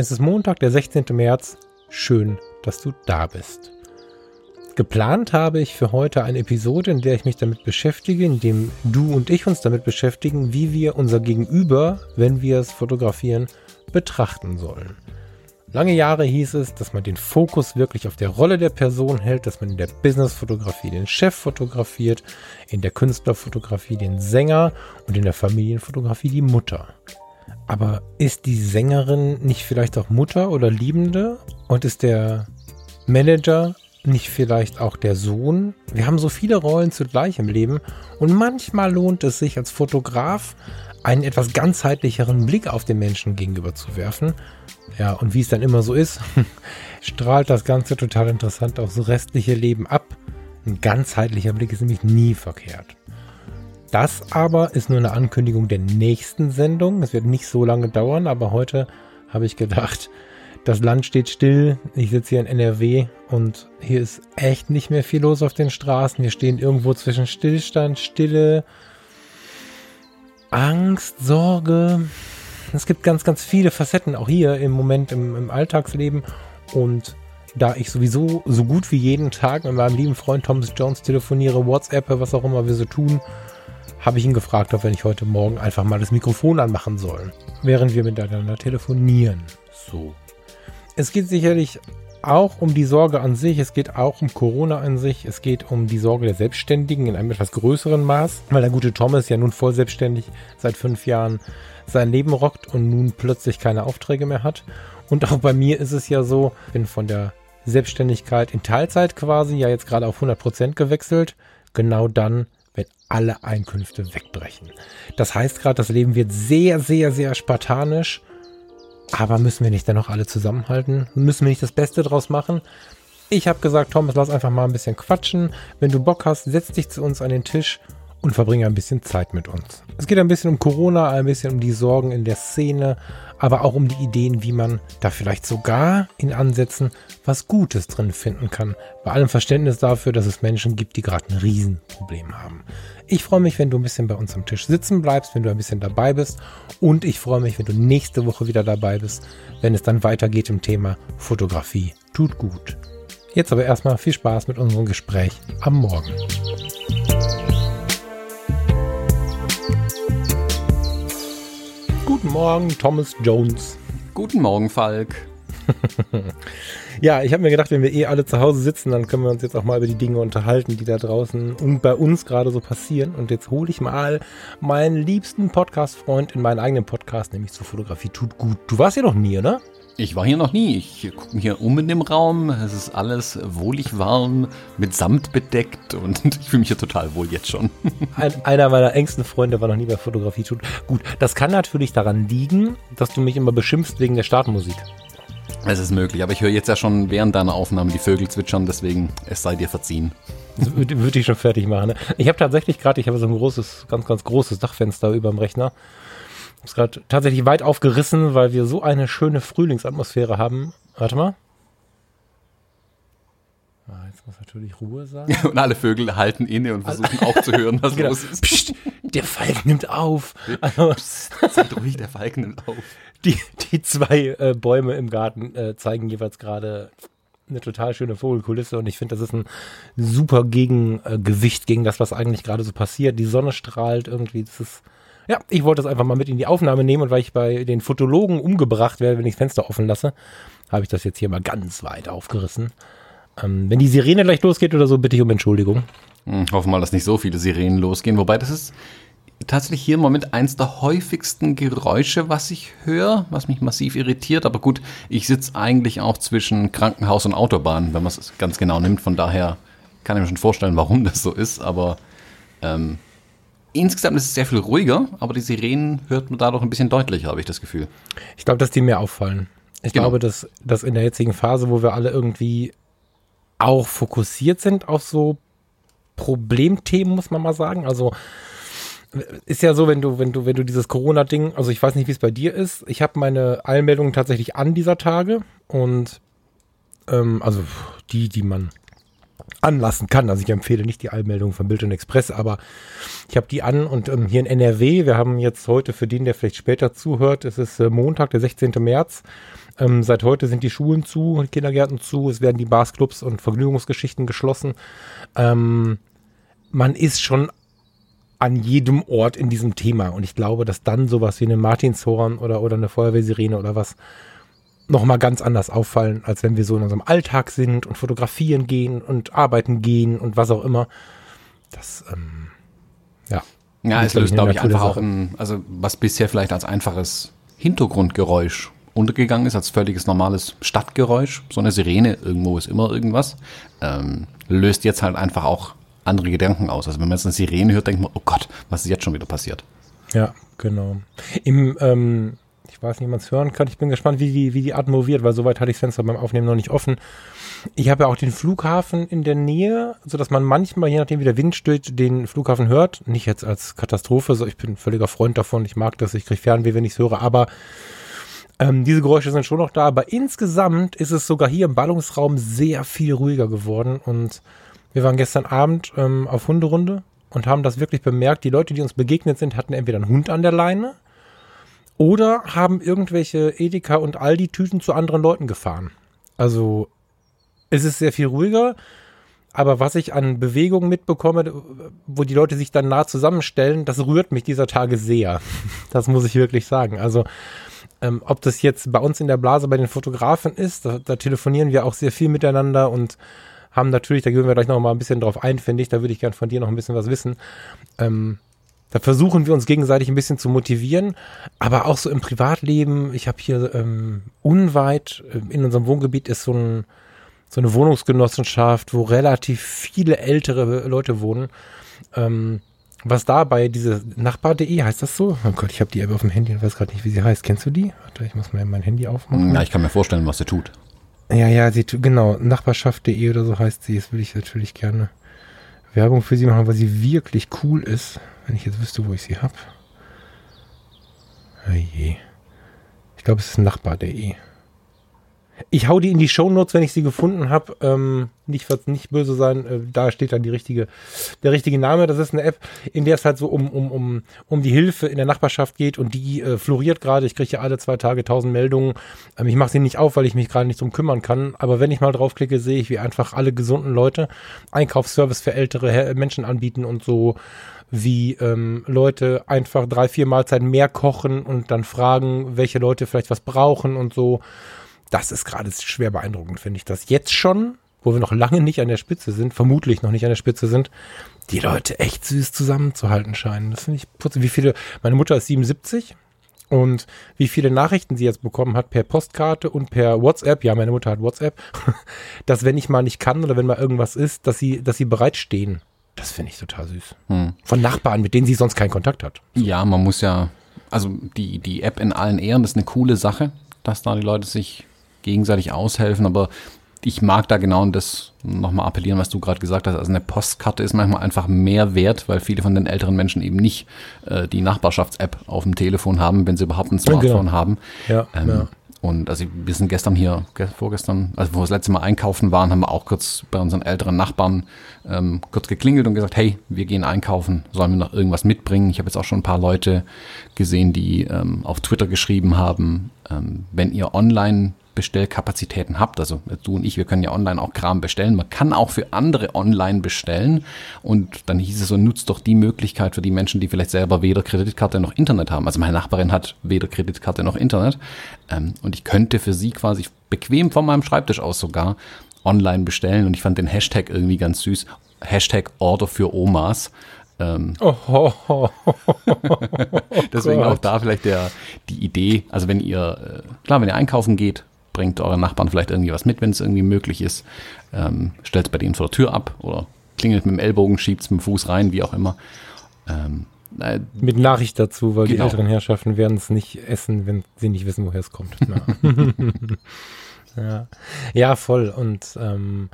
Es ist Montag, der 16. März. Schön, dass du da bist. Geplant habe ich für heute eine Episode, in der ich mich damit beschäftige, in dem du und ich uns damit beschäftigen, wie wir unser Gegenüber, wenn wir es fotografieren, betrachten sollen. Lange Jahre hieß es, dass man den Fokus wirklich auf der Rolle der Person hält, dass man in der Businessfotografie den Chef fotografiert, in der Künstlerfotografie den Sänger und in der Familienfotografie die Mutter. Aber ist die Sängerin nicht vielleicht auch Mutter oder Liebende? Und ist der Manager nicht vielleicht auch der Sohn? Wir haben so viele Rollen zugleich im Leben und manchmal lohnt es sich als Fotograf einen etwas ganzheitlicheren Blick auf den Menschen gegenüber zu werfen. Ja, und wie es dann immer so ist, strahlt das Ganze total interessant aufs restliche Leben ab. Ein ganzheitlicher Blick ist nämlich nie verkehrt. Das aber ist nur eine Ankündigung der nächsten Sendung. Es wird nicht so lange dauern, aber heute habe ich gedacht, das Land steht still. Ich sitze hier in NRW und hier ist echt nicht mehr viel los auf den Straßen. Wir stehen irgendwo zwischen Stillstand, Stille, Angst, Sorge. Es gibt ganz, ganz viele Facetten auch hier im Moment im, im Alltagsleben. Und da ich sowieso so gut wie jeden Tag mit meinem lieben Freund Thomas Jones telefoniere, WhatsApp, was auch immer wir so tun, habe ich ihn gefragt, ob wir nicht heute Morgen einfach mal das Mikrofon anmachen sollen, während wir miteinander telefonieren. So. Es geht sicherlich auch um die Sorge an sich, es geht auch um Corona an sich, es geht um die Sorge der Selbstständigen in einem etwas größeren Maß, weil der gute Thomas ja nun voll selbstständig seit fünf Jahren sein Leben rockt und nun plötzlich keine Aufträge mehr hat. Und auch bei mir ist es ja so, bin von der Selbstständigkeit in Teilzeit quasi ja jetzt gerade auf 100 Prozent gewechselt. Genau dann, wenn alle Einkünfte wegbrechen. Das heißt gerade, das Leben wird sehr, sehr, sehr spartanisch. Aber müssen wir nicht dennoch alle zusammenhalten? Müssen wir nicht das Beste draus machen? Ich habe gesagt, Thomas, lass einfach mal ein bisschen quatschen. Wenn du Bock hast, setz dich zu uns an den Tisch und verbringe ein bisschen Zeit mit uns. Es geht ein bisschen um Corona, ein bisschen um die Sorgen in der Szene, aber auch um die Ideen, wie man da vielleicht sogar in Ansätzen was Gutes drin finden kann. Bei allem Verständnis dafür, dass es Menschen gibt, die gerade ein Riesenproblem haben. Ich freue mich, wenn du ein bisschen bei uns am Tisch sitzen bleibst, wenn du ein bisschen dabei bist. Und ich freue mich, wenn du nächste Woche wieder dabei bist, wenn es dann weitergeht im Thema Fotografie. Tut gut. Jetzt aber erstmal viel Spaß mit unserem Gespräch am Morgen. Guten Morgen, Thomas Jones. Guten Morgen, Falk. ja, ich habe mir gedacht, wenn wir eh alle zu Hause sitzen, dann können wir uns jetzt auch mal über die Dinge unterhalten, die da draußen und bei uns gerade so passieren. Und jetzt hole ich mal meinen liebsten Podcast-Freund in meinen eigenen Podcast, nämlich zur Fotografie tut gut. Du warst hier noch nie, oder? Ich war hier noch nie. Ich gucke mich hier um in dem Raum. Es ist alles wohlig warm, mit Samt bedeckt und ich fühle mich hier total wohl jetzt schon. Ein, einer meiner engsten Freunde war noch nie bei Fotografie. Tut gut. Das kann natürlich daran liegen, dass du mich immer beschimpfst wegen der Startmusik. Es ist möglich, aber ich höre jetzt ja schon während deiner Aufnahme die Vögel zwitschern, deswegen es sei dir verziehen. Würde, würde ich schon fertig machen. Ne? Ich habe tatsächlich gerade, ich habe so ein großes, ganz, ganz großes Dachfenster über dem Rechner ist gerade tatsächlich weit aufgerissen, weil wir so eine schöne Frühlingsatmosphäre haben. Warte mal. Ah, jetzt muss natürlich Ruhe sein. und alle Vögel halten inne und versuchen auch zu hören, was genau. los ist. Psst, der Falk nimmt auf. Also, Psst, seid ruhig, der Falk nimmt auf. Die, die zwei äh, Bäume im Garten äh, zeigen jeweils gerade eine total schöne Vogelkulisse und ich finde, das ist ein super Gegengewicht gegen das, was eigentlich gerade so passiert. Die Sonne strahlt irgendwie, das ist ja, ich wollte das einfach mal mit in die Aufnahme nehmen und weil ich bei den Fotologen umgebracht werde, wenn ich das Fenster offen lasse, habe ich das jetzt hier mal ganz weit aufgerissen. Ähm, wenn die Sirene gleich losgeht oder so, bitte ich um Entschuldigung. Hm, hoffen mal, dass nicht so viele Sirenen losgehen. Wobei das ist tatsächlich hier im Moment eins der häufigsten Geräusche, was ich höre, was mich massiv irritiert. Aber gut, ich sitze eigentlich auch zwischen Krankenhaus und Autobahn, wenn man es ganz genau nimmt. Von daher kann ich mir schon vorstellen, warum das so ist. Aber ähm, insgesamt ist es sehr viel ruhiger, aber die Sirenen hört man dadurch ein bisschen deutlicher, habe ich das Gefühl. Ich glaube, dass die mehr auffallen. Ich Genau. glaube, dass, dass in der jetzigen Phase, wo wir alle irgendwie auch fokussiert sind auf so Problemthemen, muss man mal sagen. Also ist ja so, wenn du, wenn du, wenn du dieses Corona-Ding, also ich weiß nicht, wie es bei dir ist. Ich habe meine Eilmeldungen tatsächlich an dieser Tage und ähm, also die, die man anlassen kann. Also ich empfehle nicht die Eilmeldungen von Bild und Express, aber ich habe die an und ähm, hier in NRW, wir haben jetzt heute für den, der vielleicht später zuhört, es ist äh, Montag, der 16. März. Ähm, seit heute sind die Schulen zu, Kindergärten zu, es werden die Bars, Clubs und Vergnügungsgeschichten geschlossen. Ähm, man ist schon an jedem Ort in diesem Thema und ich glaube, dass dann sowas wie eine Martinshorn oder, oder eine Feuerwehrsirene oder was nochmal ganz anders auffallen, als wenn wir so in unserem Alltag sind und fotografieren gehen und arbeiten gehen und was auch immer. Das, ähm, ja. Ja, es löst, glaube ich, einfach auch ein, also was bisher vielleicht als einfaches Hintergrundgeräusch untergegangen ist, als völliges normales Stadtgeräusch, so eine Sirene, irgendwo ist immer irgendwas, ähm, löst jetzt halt einfach auch andere Gedanken aus. Also wenn man jetzt eine Sirene hört, denkt man, oh Gott, was ist jetzt schon wieder passiert? Ja, genau. Im, ähm, ich weiß nicht, ob man es hören kann. Ich bin gespannt, wie die, wie die Atmo wird, weil soweit hatte ich das Fenster beim Aufnehmen noch nicht offen. Ich habe ja auch den Flughafen in der Nähe, sodass man manchmal, je nachdem wie der Wind steht, den Flughafen hört. Nicht jetzt als Katastrophe, so ich bin völliger Freund davon. Ich mag das, ich kriege Fernweh, wenn ich es höre, aber ähm, diese Geräusche sind schon noch da. Aber insgesamt ist es sogar hier im Ballungsraum sehr viel ruhiger geworden und wir waren gestern Abend ähm, auf Hunderunde und haben das wirklich bemerkt. Die Leute, die uns begegnet sind, hatten entweder einen Hund an der Leine oder haben irgendwelche Edeka und Aldi-Tüten zu anderen Leuten gefahren. Also es ist sehr viel ruhiger, aber was ich an Bewegungen mitbekomme, wo die Leute sich dann nah zusammenstellen, das rührt mich dieser Tage sehr. Das muss ich wirklich sagen. Also ähm, ob das jetzt bei uns in der Blase bei den Fotografen ist, da, da telefonieren wir auch sehr viel miteinander und haben natürlich, da gehen wir gleich noch mal ein bisschen drauf ein, finde ich, da würde ich gern von dir noch ein bisschen was wissen. Ähm, da versuchen wir uns gegenseitig ein bisschen zu motivieren, aber auch so im Privatleben. Ich habe hier ähm, unweit äh, in unserem Wohngebiet ist so, ein, so eine Wohnungsgenossenschaft, wo relativ viele ältere Leute wohnen. Ähm, was dabei diese Nachbar.de heißt das so? Oh Gott, ich habe die App auf dem Handy und weiß gerade nicht, wie sie heißt. Kennst du die? Warte, ich muss mal mein Handy aufmachen. Ja, ich kann mir vorstellen, was sie tut. Ja, ja, sie tu- genau, Nachbarschaft.de oder so heißt sie. Jetzt will ich natürlich gerne Werbung für sie machen, weil sie wirklich cool ist. Wenn ich jetzt wüsste, wo ich sie habe. je. Ich glaube, es ist nachbar.de. Ich hau die in die Shownotes, wenn ich sie gefunden habe. Ähm, nicht, nicht böse sein, äh, da steht dann die richtige, der richtige Name. Das ist eine App, in der es halt so um, um, um, um die Hilfe in der Nachbarschaft geht und die äh, floriert gerade. Ich kriege ja alle zwei Tage tausend Meldungen. Ähm, ich mache sie nicht auf, weil ich mich gerade nicht drum kümmern kann. Aber wenn ich mal draufklicke, sehe ich, wie einfach alle gesunden Leute Einkaufsservice für ältere Menschen anbieten und so wie ähm, Leute einfach drei, vier Mahlzeiten mehr kochen und dann fragen, welche Leute vielleicht was brauchen und so. Das ist gerade schwer beeindruckend, finde ich. Das jetzt schon, wo wir noch lange nicht an der Spitze sind, vermutlich noch nicht an der Spitze sind, die Leute echt süß zusammenzuhalten scheinen. Das finde ich putzig. Wie viele, meine Mutter ist 77 und wie viele Nachrichten sie jetzt bekommen hat per Postkarte und per WhatsApp, ja, meine Mutter hat WhatsApp, dass wenn ich mal nicht kann oder wenn mal irgendwas ist, dass sie, dass sie bereitstehen. Das finde ich total süß. Hm. Von Nachbarn, mit denen sie sonst keinen Kontakt hat. Ja, man muss ja, also die, die App in allen Ehren, das ist eine coole Sache, dass da die Leute sich gegenseitig aushelfen, aber ich mag da genau das nochmal appellieren, was du gerade gesagt hast. Also eine Postkarte ist manchmal einfach mehr wert, weil viele von den älteren Menschen eben nicht äh, die Nachbarschafts-App auf dem Telefon haben, wenn sie überhaupt ein Smartphone genau. haben. Ja, Ähm, ja. Und also wir sind gestern hier, ge- vorgestern, also wo wir das letzte Mal einkaufen waren, haben wir auch kurz bei unseren älteren Nachbarn ähm, kurz geklingelt und gesagt, hey, wir gehen einkaufen, sollen wir noch irgendwas mitbringen? Ich habe jetzt auch schon ein paar Leute gesehen, die ähm, auf Twitter geschrieben haben, ähm, wenn ihr online Bestellkapazitäten habt, also du und ich, wir können ja online auch Kram bestellen. Man kann auch für andere online bestellen. Und dann hieß es so, nutzt doch die Möglichkeit für die Menschen, die vielleicht selber weder Kreditkarte noch Internet haben. Also meine Nachbarin hat weder Kreditkarte noch Internet. Ähm, und ich könnte für sie quasi bequem von meinem Schreibtisch aus sogar online bestellen. Und ich fand den Hashtag irgendwie ganz süß. Hashtag Order für Omas. Ähm, Oh, oh, oh, Deswegen Gott. auch da vielleicht der, die Idee, also wenn ihr, äh, klar, wenn ihr einkaufen geht, bringt euren Nachbarn vielleicht irgendwie was mit, wenn es irgendwie möglich ist. Ähm, Stellt es bei denen vor der Tür ab oder klingelt mit dem Ellbogen, schiebt es mit dem Fuß rein, wie auch immer. Ähm, äh, mit Nachricht dazu, weil genau. die älteren Herrschaften werden es nicht essen, wenn sie nicht wissen, woher es kommt. ja. ja, voll. Und ähm,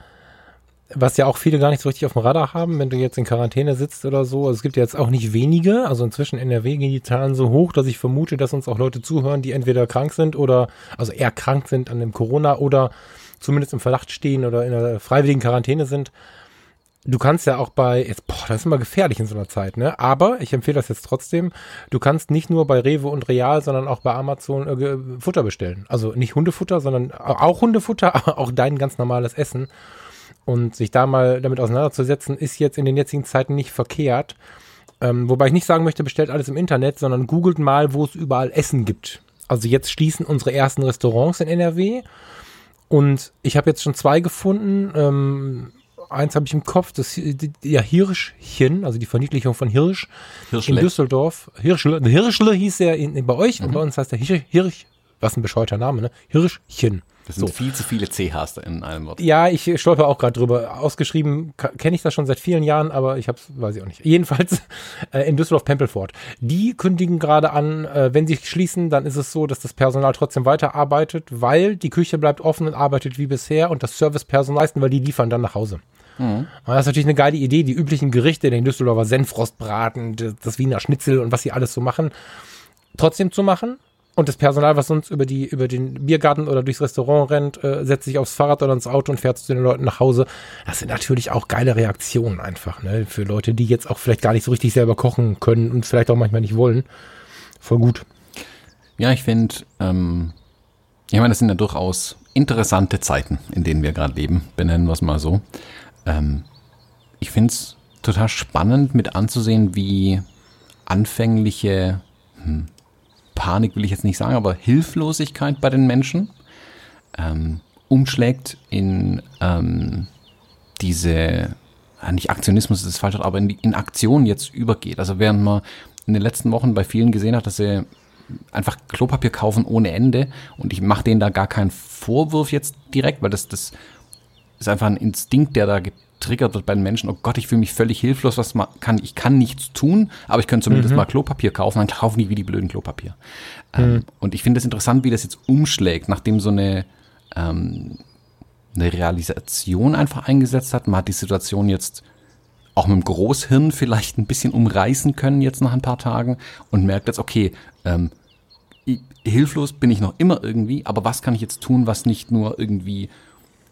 was ja auch viele gar nicht so richtig auf dem Radar haben, wenn du jetzt in Quarantäne sitzt oder so. Also es gibt ja jetzt auch nicht wenige. Also inzwischen in NRW gehen die Zahlen so hoch, dass ich vermute, dass uns auch Leute zuhören, die entweder krank sind oder, also eher krank sind an dem Corona oder zumindest im Verdacht stehen oder in einer freiwilligen Quarantäne sind. Du kannst ja auch bei, jetzt, boah, das ist immer gefährlich in so einer Zeit, ne? Aber ich empfehle das jetzt trotzdem. Du kannst nicht nur bei Rewe und Real, sondern auch bei Amazon äh, Futter bestellen. Also nicht Hundefutter, sondern auch Hundefutter, aber auch dein ganz normales Essen. Und sich da mal damit auseinanderzusetzen, ist jetzt in den jetzigen Zeiten nicht verkehrt. Ähm, wobei ich nicht sagen möchte, bestellt alles im Internet, sondern googelt mal, wo es überall Essen gibt. Also jetzt schließen unsere ersten Restaurants in NRW. Und ich habe jetzt schon zwei gefunden. Ähm, eins habe ich im Kopf, das ja Hirschchen, also die Verniedlichung von Hirsch Hirschle. in Düsseldorf. Hirschle, Hirschle hieß er in, in, bei euch mhm. und bei uns heißt der Hirsch, Hirsch, was ein bescheuerter Name, ne? Hirschchen. Das sind so. viel zu viele CHs in einem Wort. Ja, ich stolper auch gerade drüber. Ausgeschrieben kenne ich das schon seit vielen Jahren, aber ich habe weiß ich auch nicht. Jedenfalls äh, in Düsseldorf-Pempelfort. Die kündigen gerade an, äh, wenn sie schließen, dann ist es so, dass das Personal trotzdem weiterarbeitet, weil die Küche bleibt offen und arbeitet wie bisher und das Servicepersonal leisten, weil die liefern dann nach Hause. Mhm. Das ist natürlich eine geile Idee, die üblichen Gerichte, den Düsseldorfer Senfrostbraten, das Wiener Schnitzel und was sie alles so machen, trotzdem zu machen und das Personal, was sonst über die, über den Biergarten oder durchs Restaurant rennt, äh, setzt sich aufs Fahrrad oder ins Auto und fährt zu den Leuten nach Hause. Das sind natürlich auch geile Reaktionen einfach, ne? Für Leute, die jetzt auch vielleicht gar nicht so richtig selber kochen können und vielleicht auch manchmal nicht wollen. Voll gut. Ja, ich finde, ähm, ich meine, das sind ja durchaus interessante Zeiten, in denen wir gerade leben, benennen wir es mal so. Ähm, ich finde es total spannend mit anzusehen, wie anfängliche hm, Panik will ich jetzt nicht sagen, aber Hilflosigkeit bei den Menschen ähm, umschlägt in ähm, diese, nicht Aktionismus ist das falsche, aber in, in Aktion jetzt übergeht. Also während man in den letzten Wochen bei vielen gesehen hat, dass sie einfach Klopapier kaufen ohne Ende und ich mache denen da gar keinen Vorwurf jetzt direkt, weil das, das ist einfach ein Instinkt, der da getriggert wird bei den Menschen, oh Gott, ich fühle mich völlig hilflos, was man kann, ich kann nichts tun, aber ich könnte zumindest mhm. mal Klopapier kaufen, dann kaufen die wie die blöden Klopapier. Ähm, mhm. Ähm, und ich finde es interessant, wie das jetzt umschlägt, nachdem so eine, ähm, eine Realisation einfach eingesetzt hat. Man hat die Situation jetzt auch mit dem Großhirn vielleicht ein bisschen umreißen können jetzt nach ein paar Tagen und merkt jetzt, okay, ähm, hilflos bin ich noch immer irgendwie, aber was kann ich jetzt tun, was nicht nur irgendwie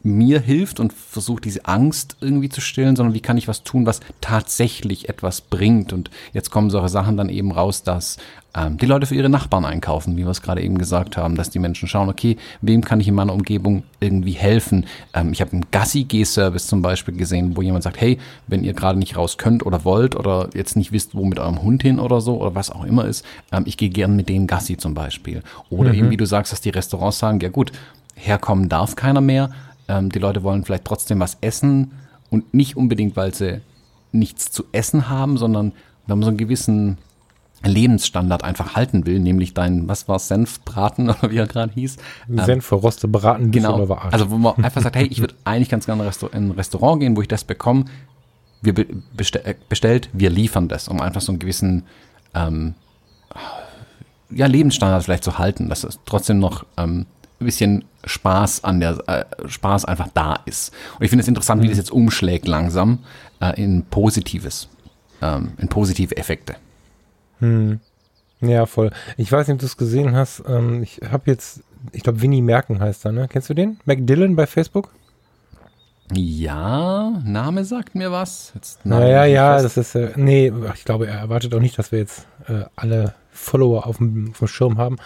mir hilft und versucht diese Angst irgendwie zu stillen, sondern wie kann ich was tun, was tatsächlich etwas bringt. Und jetzt kommen solche Sachen dann eben raus, dass ähm, die Leute für ihre Nachbarn einkaufen, wie wir es gerade eben gesagt haben, dass die Menschen schauen, okay, wem kann ich in meiner Umgebung irgendwie helfen. Ähm, ich habe einen Gassi-G-Service zum Beispiel gesehen, wo jemand sagt, hey, wenn ihr gerade nicht raus könnt oder wollt oder jetzt nicht wisst, wo mit eurem Hund hin oder so oder was auch immer ist, ähm, ich gehe gern mit denen Gassi zum Beispiel. Oder mhm. eben, wie du sagst, dass die Restaurants sagen, ja gut, herkommen darf keiner mehr, ähm, die Leute wollen vielleicht trotzdem was essen und nicht unbedingt, weil sie nichts zu essen haben, sondern wenn man so einen gewissen Lebensstandard einfach halten will, nämlich dein, was war Senfbraten oder wie er gerade hieß. Ähm, Senf verroste Braten. Genau. Also wo man einfach sagt, hey, ich würde eigentlich ganz gerne in ein Restaurant gehen, wo ich das bekomme. Wir bestell, bestellt, wir liefern das, um einfach so einen gewissen ähm, ja, Lebensstandard vielleicht zu halten, dass es trotzdem noch ähm, ein bisschen Spaß an der äh, Spaß einfach da ist. Und ich finde es interessant, wie das jetzt umschlägt langsam äh, in Positives, ähm, in positive Effekte. Hm. Ja, voll. Ich weiß nicht, ob du es gesehen hast. Ähm, ich habe jetzt, ich glaube, Winnie Merken heißt er, ne? Kennst du den? McDillan bei Facebook? Ja, Name sagt mir was. Jetzt naja, ja, das ist, äh, nee, ich glaube, er erwartet auch nicht, dass wir jetzt äh, alle Follower auf dem, auf dem Schirm haben.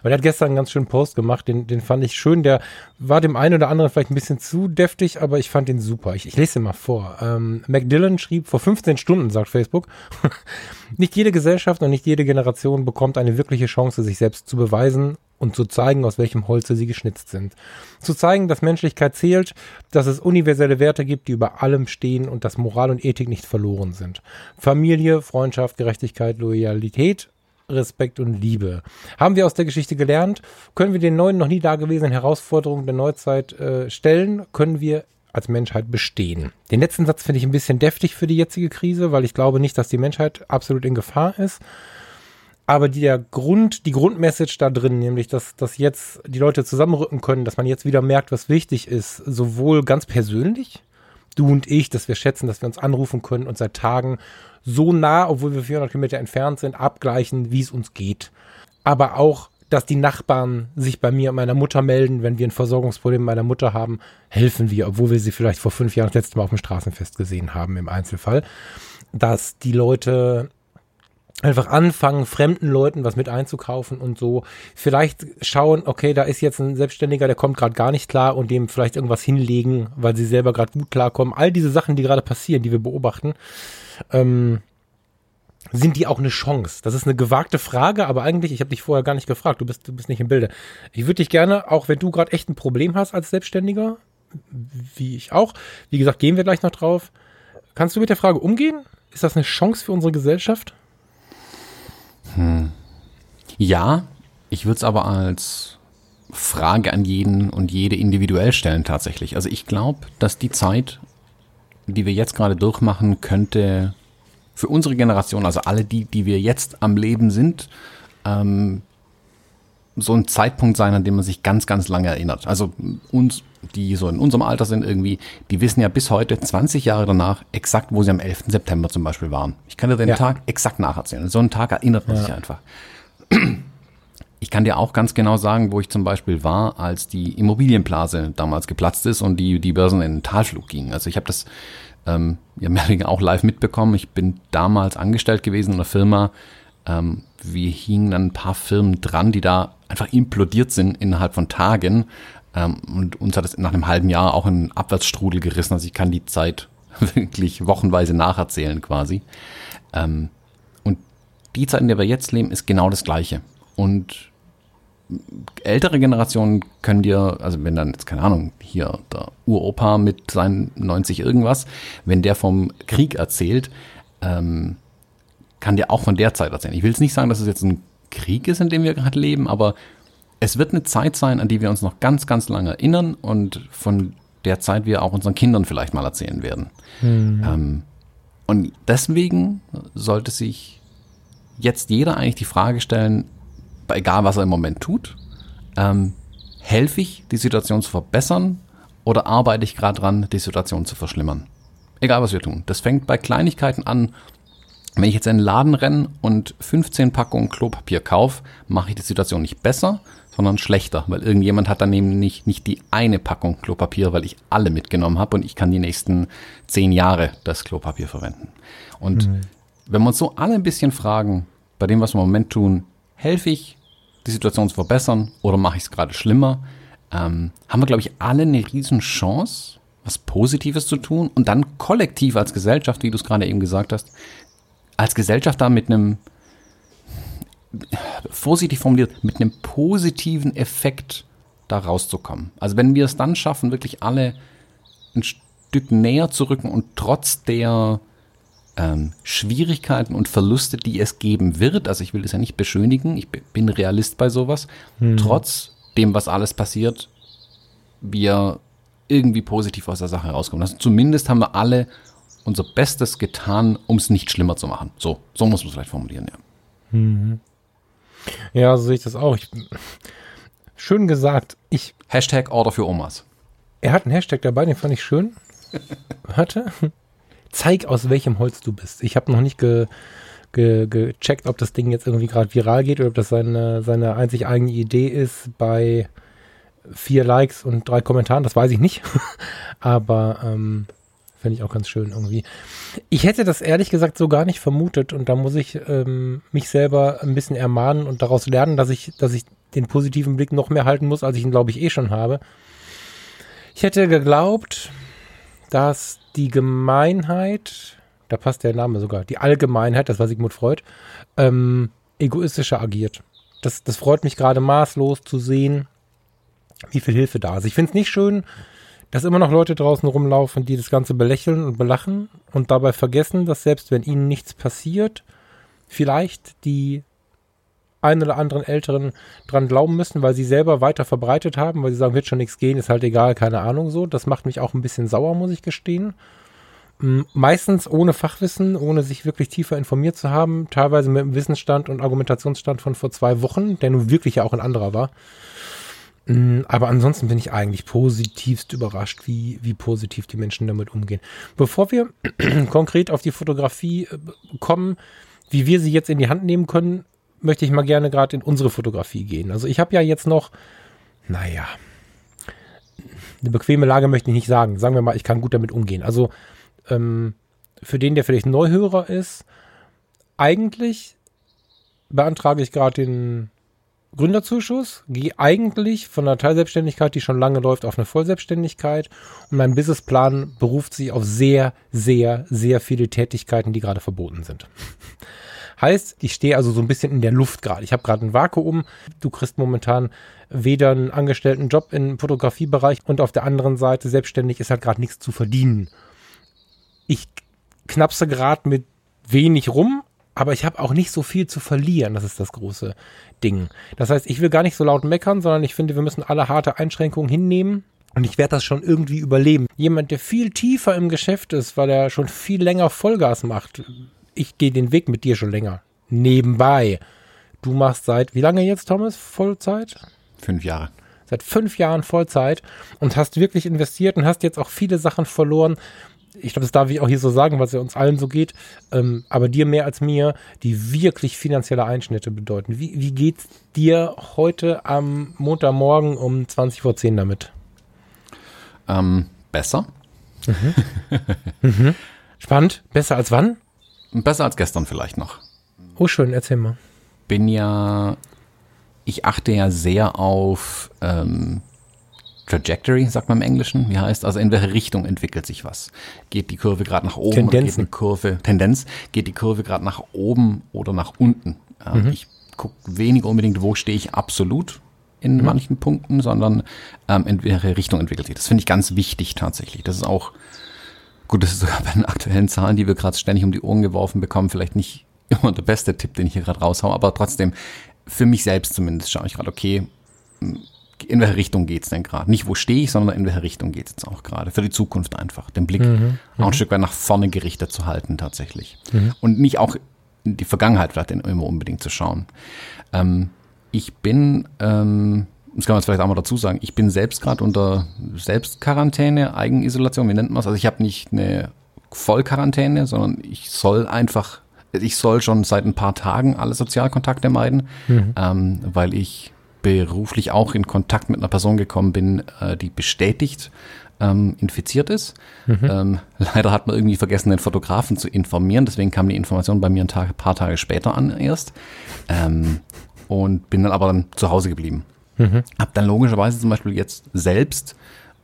Aber der hat gestern einen ganz schönen Post gemacht, den, den fand ich schön. Der war dem einen oder anderen vielleicht ein bisschen zu deftig, aber ich fand den super. Ich, ich lese den mal vor. Ähm, Macdillan schrieb vor 15 Stunden, sagt Facebook, nicht jede Gesellschaft und nicht jede Generation bekommt eine wirkliche Chance, sich selbst zu beweisen und zu zeigen, aus welchem Holze sie geschnitzt sind. Zu zeigen, dass Menschlichkeit zählt, dass es universelle Werte gibt, die über allem stehen und dass Moral und Ethik nicht verloren sind. Familie, Freundschaft, Gerechtigkeit, Loyalität Respekt und Liebe. Haben wir aus der Geschichte gelernt? Können wir den neuen, noch nie dagewesenen Herausforderungen der Neuzeit äh, stellen? Können wir als Menschheit bestehen. Den letzten Satz finde ich ein bisschen deftig für die jetzige Krise, weil ich glaube nicht, dass die Menschheit absolut in Gefahr ist. Aber der Grund, die Grundmessage da drin, nämlich, dass, dass jetzt die Leute zusammenrücken können, dass man jetzt wieder merkt, was wichtig ist, sowohl ganz persönlich, du und ich, dass wir schätzen, dass wir uns anrufen können und seit Tagen so nah, obwohl wir 400 Kilometer entfernt sind, abgleichen, wie es uns geht. Aber auch, dass die Nachbarn sich bei mir und meiner Mutter melden, wenn wir ein Versorgungsproblem meiner Mutter haben, helfen wir, obwohl wir sie vielleicht vor fünf Jahren das letzte Mal auf dem Straßenfest gesehen haben im Einzelfall. Dass die Leute einfach anfangen, fremden Leuten was mit einzukaufen und so vielleicht schauen, okay, da ist jetzt ein Selbstständiger, der kommt gerade gar nicht klar und dem vielleicht irgendwas hinlegen, weil sie selber gerade gut klarkommen. All diese Sachen, die gerade passieren, die wir beobachten, ähm, sind die auch eine Chance? Das ist eine gewagte Frage, aber eigentlich, ich habe dich vorher gar nicht gefragt, du bist, du bist nicht im Bilde. Ich würde dich gerne, auch wenn du gerade echt ein Problem hast als Selbstständiger, wie ich auch, wie gesagt, gehen wir gleich noch drauf. Kannst du mit der Frage umgehen? Ist das eine Chance für unsere Gesellschaft? Hm. Ja, ich würde es aber als Frage an jeden und jede individuell stellen tatsächlich. Also ich glaube, dass die Zeit, die wir jetzt gerade durchmachen, könnte für unsere Generation, also alle die, die wir jetzt am Leben sind, ähm, so ein Zeitpunkt sein, an dem man sich ganz, ganz lange erinnert. Also uns, die so in unserem Alter sind irgendwie, die wissen ja bis heute, 20 Jahre danach, exakt, wo sie am 11. September zum Beispiel waren. Ich kann dir den ja. Tag exakt nacherzählen. So einen Tag erinnert man ja. sich einfach. Ich kann dir auch ganz genau sagen, wo ich zum Beispiel war, als die Immobilienblase damals geplatzt ist und die, die Börsen in den Talflug gingen. Also ich habe das ähm, ja mehr oder weniger auch live mitbekommen. Ich bin damals angestellt gewesen in einer Firma, ähm, wir hingen dann ein paar Firmen dran, die da einfach implodiert sind innerhalb von Tagen. Ähm, und uns hat es nach einem halben Jahr auch einen Abwärtsstrudel gerissen. Also ich kann die Zeit wirklich wochenweise nacherzählen quasi. Ähm, und die Zeit, in der wir jetzt leben, ist genau das Gleiche. Und ältere Generationen können dir, also wenn dann jetzt, keine Ahnung, hier der Uropa mit seinen 90 irgendwas, wenn der vom Krieg erzählt, ähm, kann dir auch von der Zeit erzählen. Ich will jetzt nicht sagen, dass es jetzt ein Krieg ist, in dem wir gerade leben, aber es wird eine Zeit sein, an die wir uns noch ganz, ganz lange erinnern und von der Zeit wir auch unseren Kindern vielleicht mal erzählen werden. Mhm. Ähm, und deswegen sollte sich jetzt jeder eigentlich die Frage stellen, egal was er im Moment tut, ähm, helfe ich, die Situation zu verbessern oder arbeite ich gerade dran, die Situation zu verschlimmern? Egal was wir tun. Das fängt bei Kleinigkeiten an, wenn ich jetzt in den Laden renne und 15 Packungen Klopapier kaufe, mache ich die Situation nicht besser, sondern schlechter, weil irgendjemand hat daneben nicht, nicht die eine Packung Klopapier, weil ich alle mitgenommen habe und ich kann die nächsten zehn Jahre das Klopapier verwenden. Und mhm. wenn wir uns so alle ein bisschen fragen, bei dem, was wir im Moment tun, helfe ich, die Situation zu verbessern oder mache ich es gerade schlimmer, ähm, haben wir, glaube ich, alle eine riesen Chance, was Positives zu tun und dann kollektiv als Gesellschaft, wie du es gerade eben gesagt hast, als Gesellschaft da mit einem, vorsichtig formuliert, mit einem positiven Effekt da rauszukommen. Also wenn wir es dann schaffen, wirklich alle ein Stück näher zu rücken und trotz der ähm, Schwierigkeiten und Verluste, die es geben wird, also ich will das ja nicht beschönigen, ich bin Realist bei sowas, hm. trotz dem, was alles passiert, wir irgendwie positiv aus der Sache rauskommen. Also zumindest haben wir alle unser Bestes getan, um es nicht schlimmer zu machen. So, so muss man es vielleicht formulieren, ja. Mhm. Ja, so sehe ich das auch. Ich, schön gesagt. Ich, Hashtag Order für Omas. Er hat einen Hashtag dabei, den fand ich schön. Warte. Zeig, aus welchem Holz du bist. Ich habe noch nicht ge, ge, gecheckt, ob das Ding jetzt irgendwie gerade viral geht oder ob das seine, seine einzig eigene Idee ist bei vier Likes und drei Kommentaren. Das weiß ich nicht. Aber ähm, Finde ich auch ganz schön irgendwie. Ich hätte das ehrlich gesagt so gar nicht vermutet und da muss ich ähm, mich selber ein bisschen ermahnen und daraus lernen, dass ich, dass ich den positiven Blick noch mehr halten muss, als ich ihn, glaube ich, eh schon habe. Ich hätte geglaubt, dass die Gemeinheit, da passt der Name sogar, die Allgemeinheit, das war Sigmund Freud, ähm, egoistischer agiert. Das, das freut mich gerade maßlos zu sehen, wie viel Hilfe da ist. Ich finde es nicht schön, dass immer noch Leute draußen rumlaufen, die das Ganze belächeln und belachen und dabei vergessen, dass selbst wenn ihnen nichts passiert, vielleicht die einen oder anderen Älteren dran glauben müssen, weil sie selber weiter verbreitet haben, weil sie sagen, wird schon nichts gehen, ist halt egal, keine Ahnung so. Das macht mich auch ein bisschen sauer, muss ich gestehen. Meistens ohne Fachwissen, ohne sich wirklich tiefer informiert zu haben, teilweise mit einem Wissensstand und Argumentationsstand von vor zwei Wochen, der nun wirklich ja auch ein anderer war. Aber ansonsten bin ich eigentlich positivst überrascht, wie, wie positiv die Menschen damit umgehen. Bevor wir konkret auf die Fotografie äh, kommen, wie wir sie jetzt in die Hand nehmen können, möchte ich mal gerne gerade in unsere Fotografie gehen. Also ich habe ja jetzt noch, naja, eine bequeme Lage möchte ich nicht sagen. Sagen wir mal, ich kann gut damit umgehen. Also ähm, für den, der vielleicht Neuhörer ist, eigentlich beantrage ich gerade den Gründerzuschuss, gehe eigentlich von einer Teilselbstständigkeit, die schon lange läuft, auf eine Vollselbstständigkeit und mein Businessplan beruft sich auf sehr, sehr, sehr viele Tätigkeiten, die gerade verboten sind. Heißt, ich stehe also so ein bisschen in der Luft gerade. Ich habe gerade ein Vakuum. Du kriegst momentan weder einen angestellten Job im Fotografiebereich und auf der anderen Seite selbstständig ist halt gerade nichts zu verdienen. Ich knapse gerade mit wenig rum, aber ich habe auch nicht so viel zu verlieren. Das ist das große Ding. Das heißt, ich will gar nicht so laut meckern, sondern ich finde, wir müssen alle harte Einschränkungen hinnehmen. Und ich werde das schon irgendwie überleben. Jemand, der viel tiefer im Geschäft ist, weil er schon viel länger Vollgas macht, ich gehe den Weg mit dir schon länger. Nebenbei. Du machst seit, wie lange jetzt, Thomas, Vollzeit? Fünf Jahre. Seit fünf Jahren Vollzeit und hast wirklich investiert und hast jetzt auch viele Sachen verloren. Ich glaube, das darf ich auch hier so sagen, weil es ja uns allen so geht, ähm, aber dir mehr als mir, die wirklich finanzielle Einschnitte bedeuten. Wie, wie geht's dir heute am Montagmorgen um 20 vor 10 damit? Ähm, besser. Mhm. mhm. Spannend. Besser als wann? Besser als gestern vielleicht noch. Oh, schön, erzähl mal. Bin ja, ich achte ja sehr auf ähm, Trajectory, sagt man im Englischen. Wie heißt also in welche Richtung entwickelt sich was? Geht die Kurve gerade nach oben? Tendenzen. Geht die Kurve, Tendenz, geht die Kurve gerade nach oben oder nach unten? Ähm, mhm. Ich gucke weniger unbedingt, wo stehe ich absolut in mhm. manchen Punkten, sondern ähm, in welche Richtung entwickelt sich. Das finde ich ganz wichtig tatsächlich. Das ist auch Gut, das ist sogar bei den aktuellen Zahlen, die wir gerade ständig um die Ohren geworfen bekommen, vielleicht nicht immer der beste Tipp, den ich hier gerade raushau, aber trotzdem, für mich selbst zumindest schaue ich gerade, okay, in welche Richtung geht's denn gerade? Nicht wo stehe ich, sondern in welche Richtung geht's jetzt auch gerade? Für die Zukunft einfach, den Blick mhm, auch ein mhm. Stück weit nach vorne gerichtet zu halten tatsächlich. Mhm. Und nicht auch in die Vergangenheit vielleicht immer unbedingt zu schauen. Ähm, ich bin ähm, das kann man vielleicht auch mal dazu sagen, ich bin selbst gerade unter Selbstquarantäne, Eigenisolation, wie nennt man es? Also ich habe nicht eine Vollquarantäne, sondern ich soll einfach, ich soll schon seit ein paar Tagen alle Sozialkontakte meiden, mhm. ähm, weil ich beruflich auch in Kontakt mit einer Person gekommen bin, äh, die bestätigt ähm, infiziert ist. Mhm. Ähm, leider hat man irgendwie vergessen, den Fotografen zu informieren, deswegen kam die Information bei mir ein Tag, paar Tage später an erst. Ähm, und bin dann aber dann zu Hause geblieben. Mhm. Habe dann logischerweise zum Beispiel jetzt selbst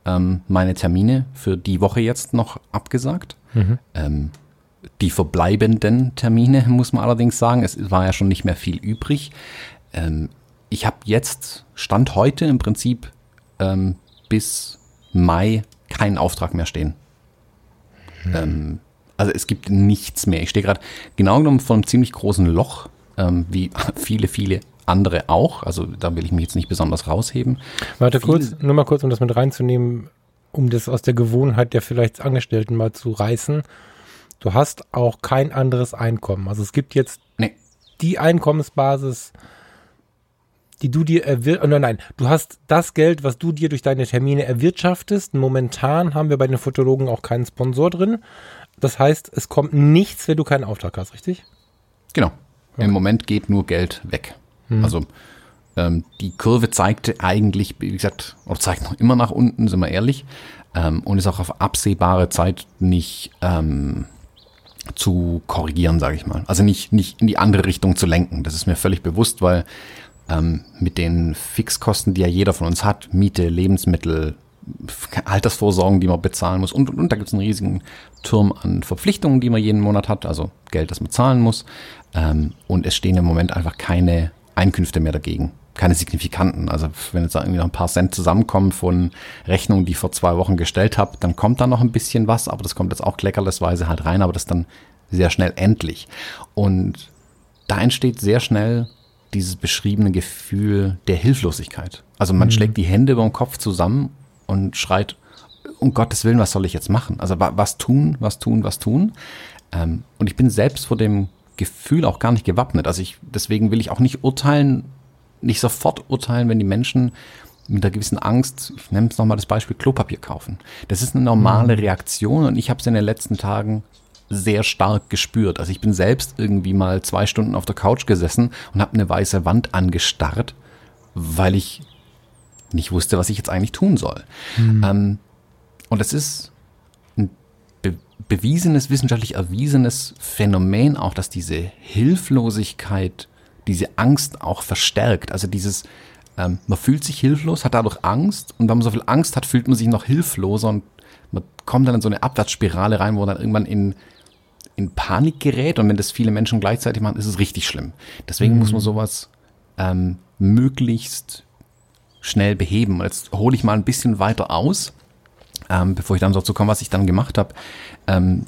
ähm, meine Termine für die Woche jetzt noch abgesagt. Mhm. Ähm, die verbleibenden Termine, muss man allerdings sagen, es war ja schon nicht mehr viel übrig. Ähm, ich habe jetzt, Stand heute im Prinzip ähm, bis Mai keinen Auftrag mehr stehen. Mhm. also es gibt nichts mehr. Ich stehe gerade genau genommen vor einem ziemlich großen Loch, ähm, wie viele, viele andere auch. Also da will ich mich jetzt nicht besonders rausheben. Warte Viel kurz, nur mal kurz, um das mit reinzunehmen, um das aus der Gewohnheit der vielleicht Angestellten mal zu reißen. Du hast auch kein anderes Einkommen. Also es gibt jetzt nee. die Einkommensbasis, die du dir erwirtschaftest. Oh, nein, nein, du hast das Geld, was du dir durch deine Termine erwirtschaftest. Momentan haben wir bei den Fotologen auch keinen Sponsor drin. Das heißt, es kommt nichts, wenn du keinen Auftrag hast, richtig? Genau. Okay. Im Moment geht nur Geld weg. Mhm. Also ähm, die Kurve zeigte eigentlich, wie gesagt, oder zeigt noch immer nach unten, sind wir ehrlich, ähm, und ist auch auf absehbare Zeit nicht ähm, zu korrigieren, sage ich mal. Also nicht, nicht in die andere Richtung zu lenken. Das ist mir völlig bewusst, weil ähm, mit den Fixkosten, die ja jeder von uns hat, Miete, Lebensmittel, Altersvorsorgen, die man bezahlen muss und, und, und da gibt es einen riesigen Turm an Verpflichtungen, die man jeden Monat hat, also Geld, das man zahlen muss. Ähm, und es stehen im Moment einfach keine Einkünfte mehr dagegen. Keine signifikanten. Also wenn jetzt irgendwie noch ein paar Cent zusammenkommen von Rechnungen, die ich vor zwei Wochen gestellt habe, dann kommt da noch ein bisschen was, aber das kommt jetzt auch kleckerlesweise halt rein, aber das dann sehr schnell endlich. Und da entsteht sehr schnell dieses beschriebene Gefühl der Hilflosigkeit. Also man mhm. schlägt die Hände über den Kopf zusammen und schreit, um Gottes Willen, was soll ich jetzt machen? Also was tun, was tun, was tun? Ähm, und ich bin selbst vor dem Gefühl auch gar nicht gewappnet. Also ich, deswegen will ich auch nicht urteilen, nicht sofort urteilen, wenn die Menschen mit einer gewissen Angst, ich nehme es nochmal das Beispiel Klopapier kaufen. Das ist eine normale mhm. Reaktion und ich habe es in den letzten Tagen sehr stark gespürt. Also ich bin selbst irgendwie mal zwei Stunden auf der Couch gesessen und habe eine weiße Wand angestarrt, weil ich nicht wusste, was ich jetzt eigentlich tun soll. Mhm. Ähm, und es ist ein be bewiesenes, wissenschaftlich erwiesenes Phänomen auch, dass diese Hilflosigkeit, diese Angst auch verstärkt. Also dieses, ähm, man fühlt sich hilflos, hat dadurch Angst und wenn man so viel Angst hat, fühlt man sich noch hilfloser und man kommt dann in so eine Abwärtsspirale rein, wo man dann irgendwann in in Panik gerät und wenn das viele Menschen gleichzeitig machen, ist es richtig schlimm. Deswegen mhm. muss man mhm. sowas ähm, möglichst schnell beheben. Jetzt hole ich mal ein bisschen weiter aus, ähm, bevor ich dann dazu komme, was ich dann gemacht habe. Ähm,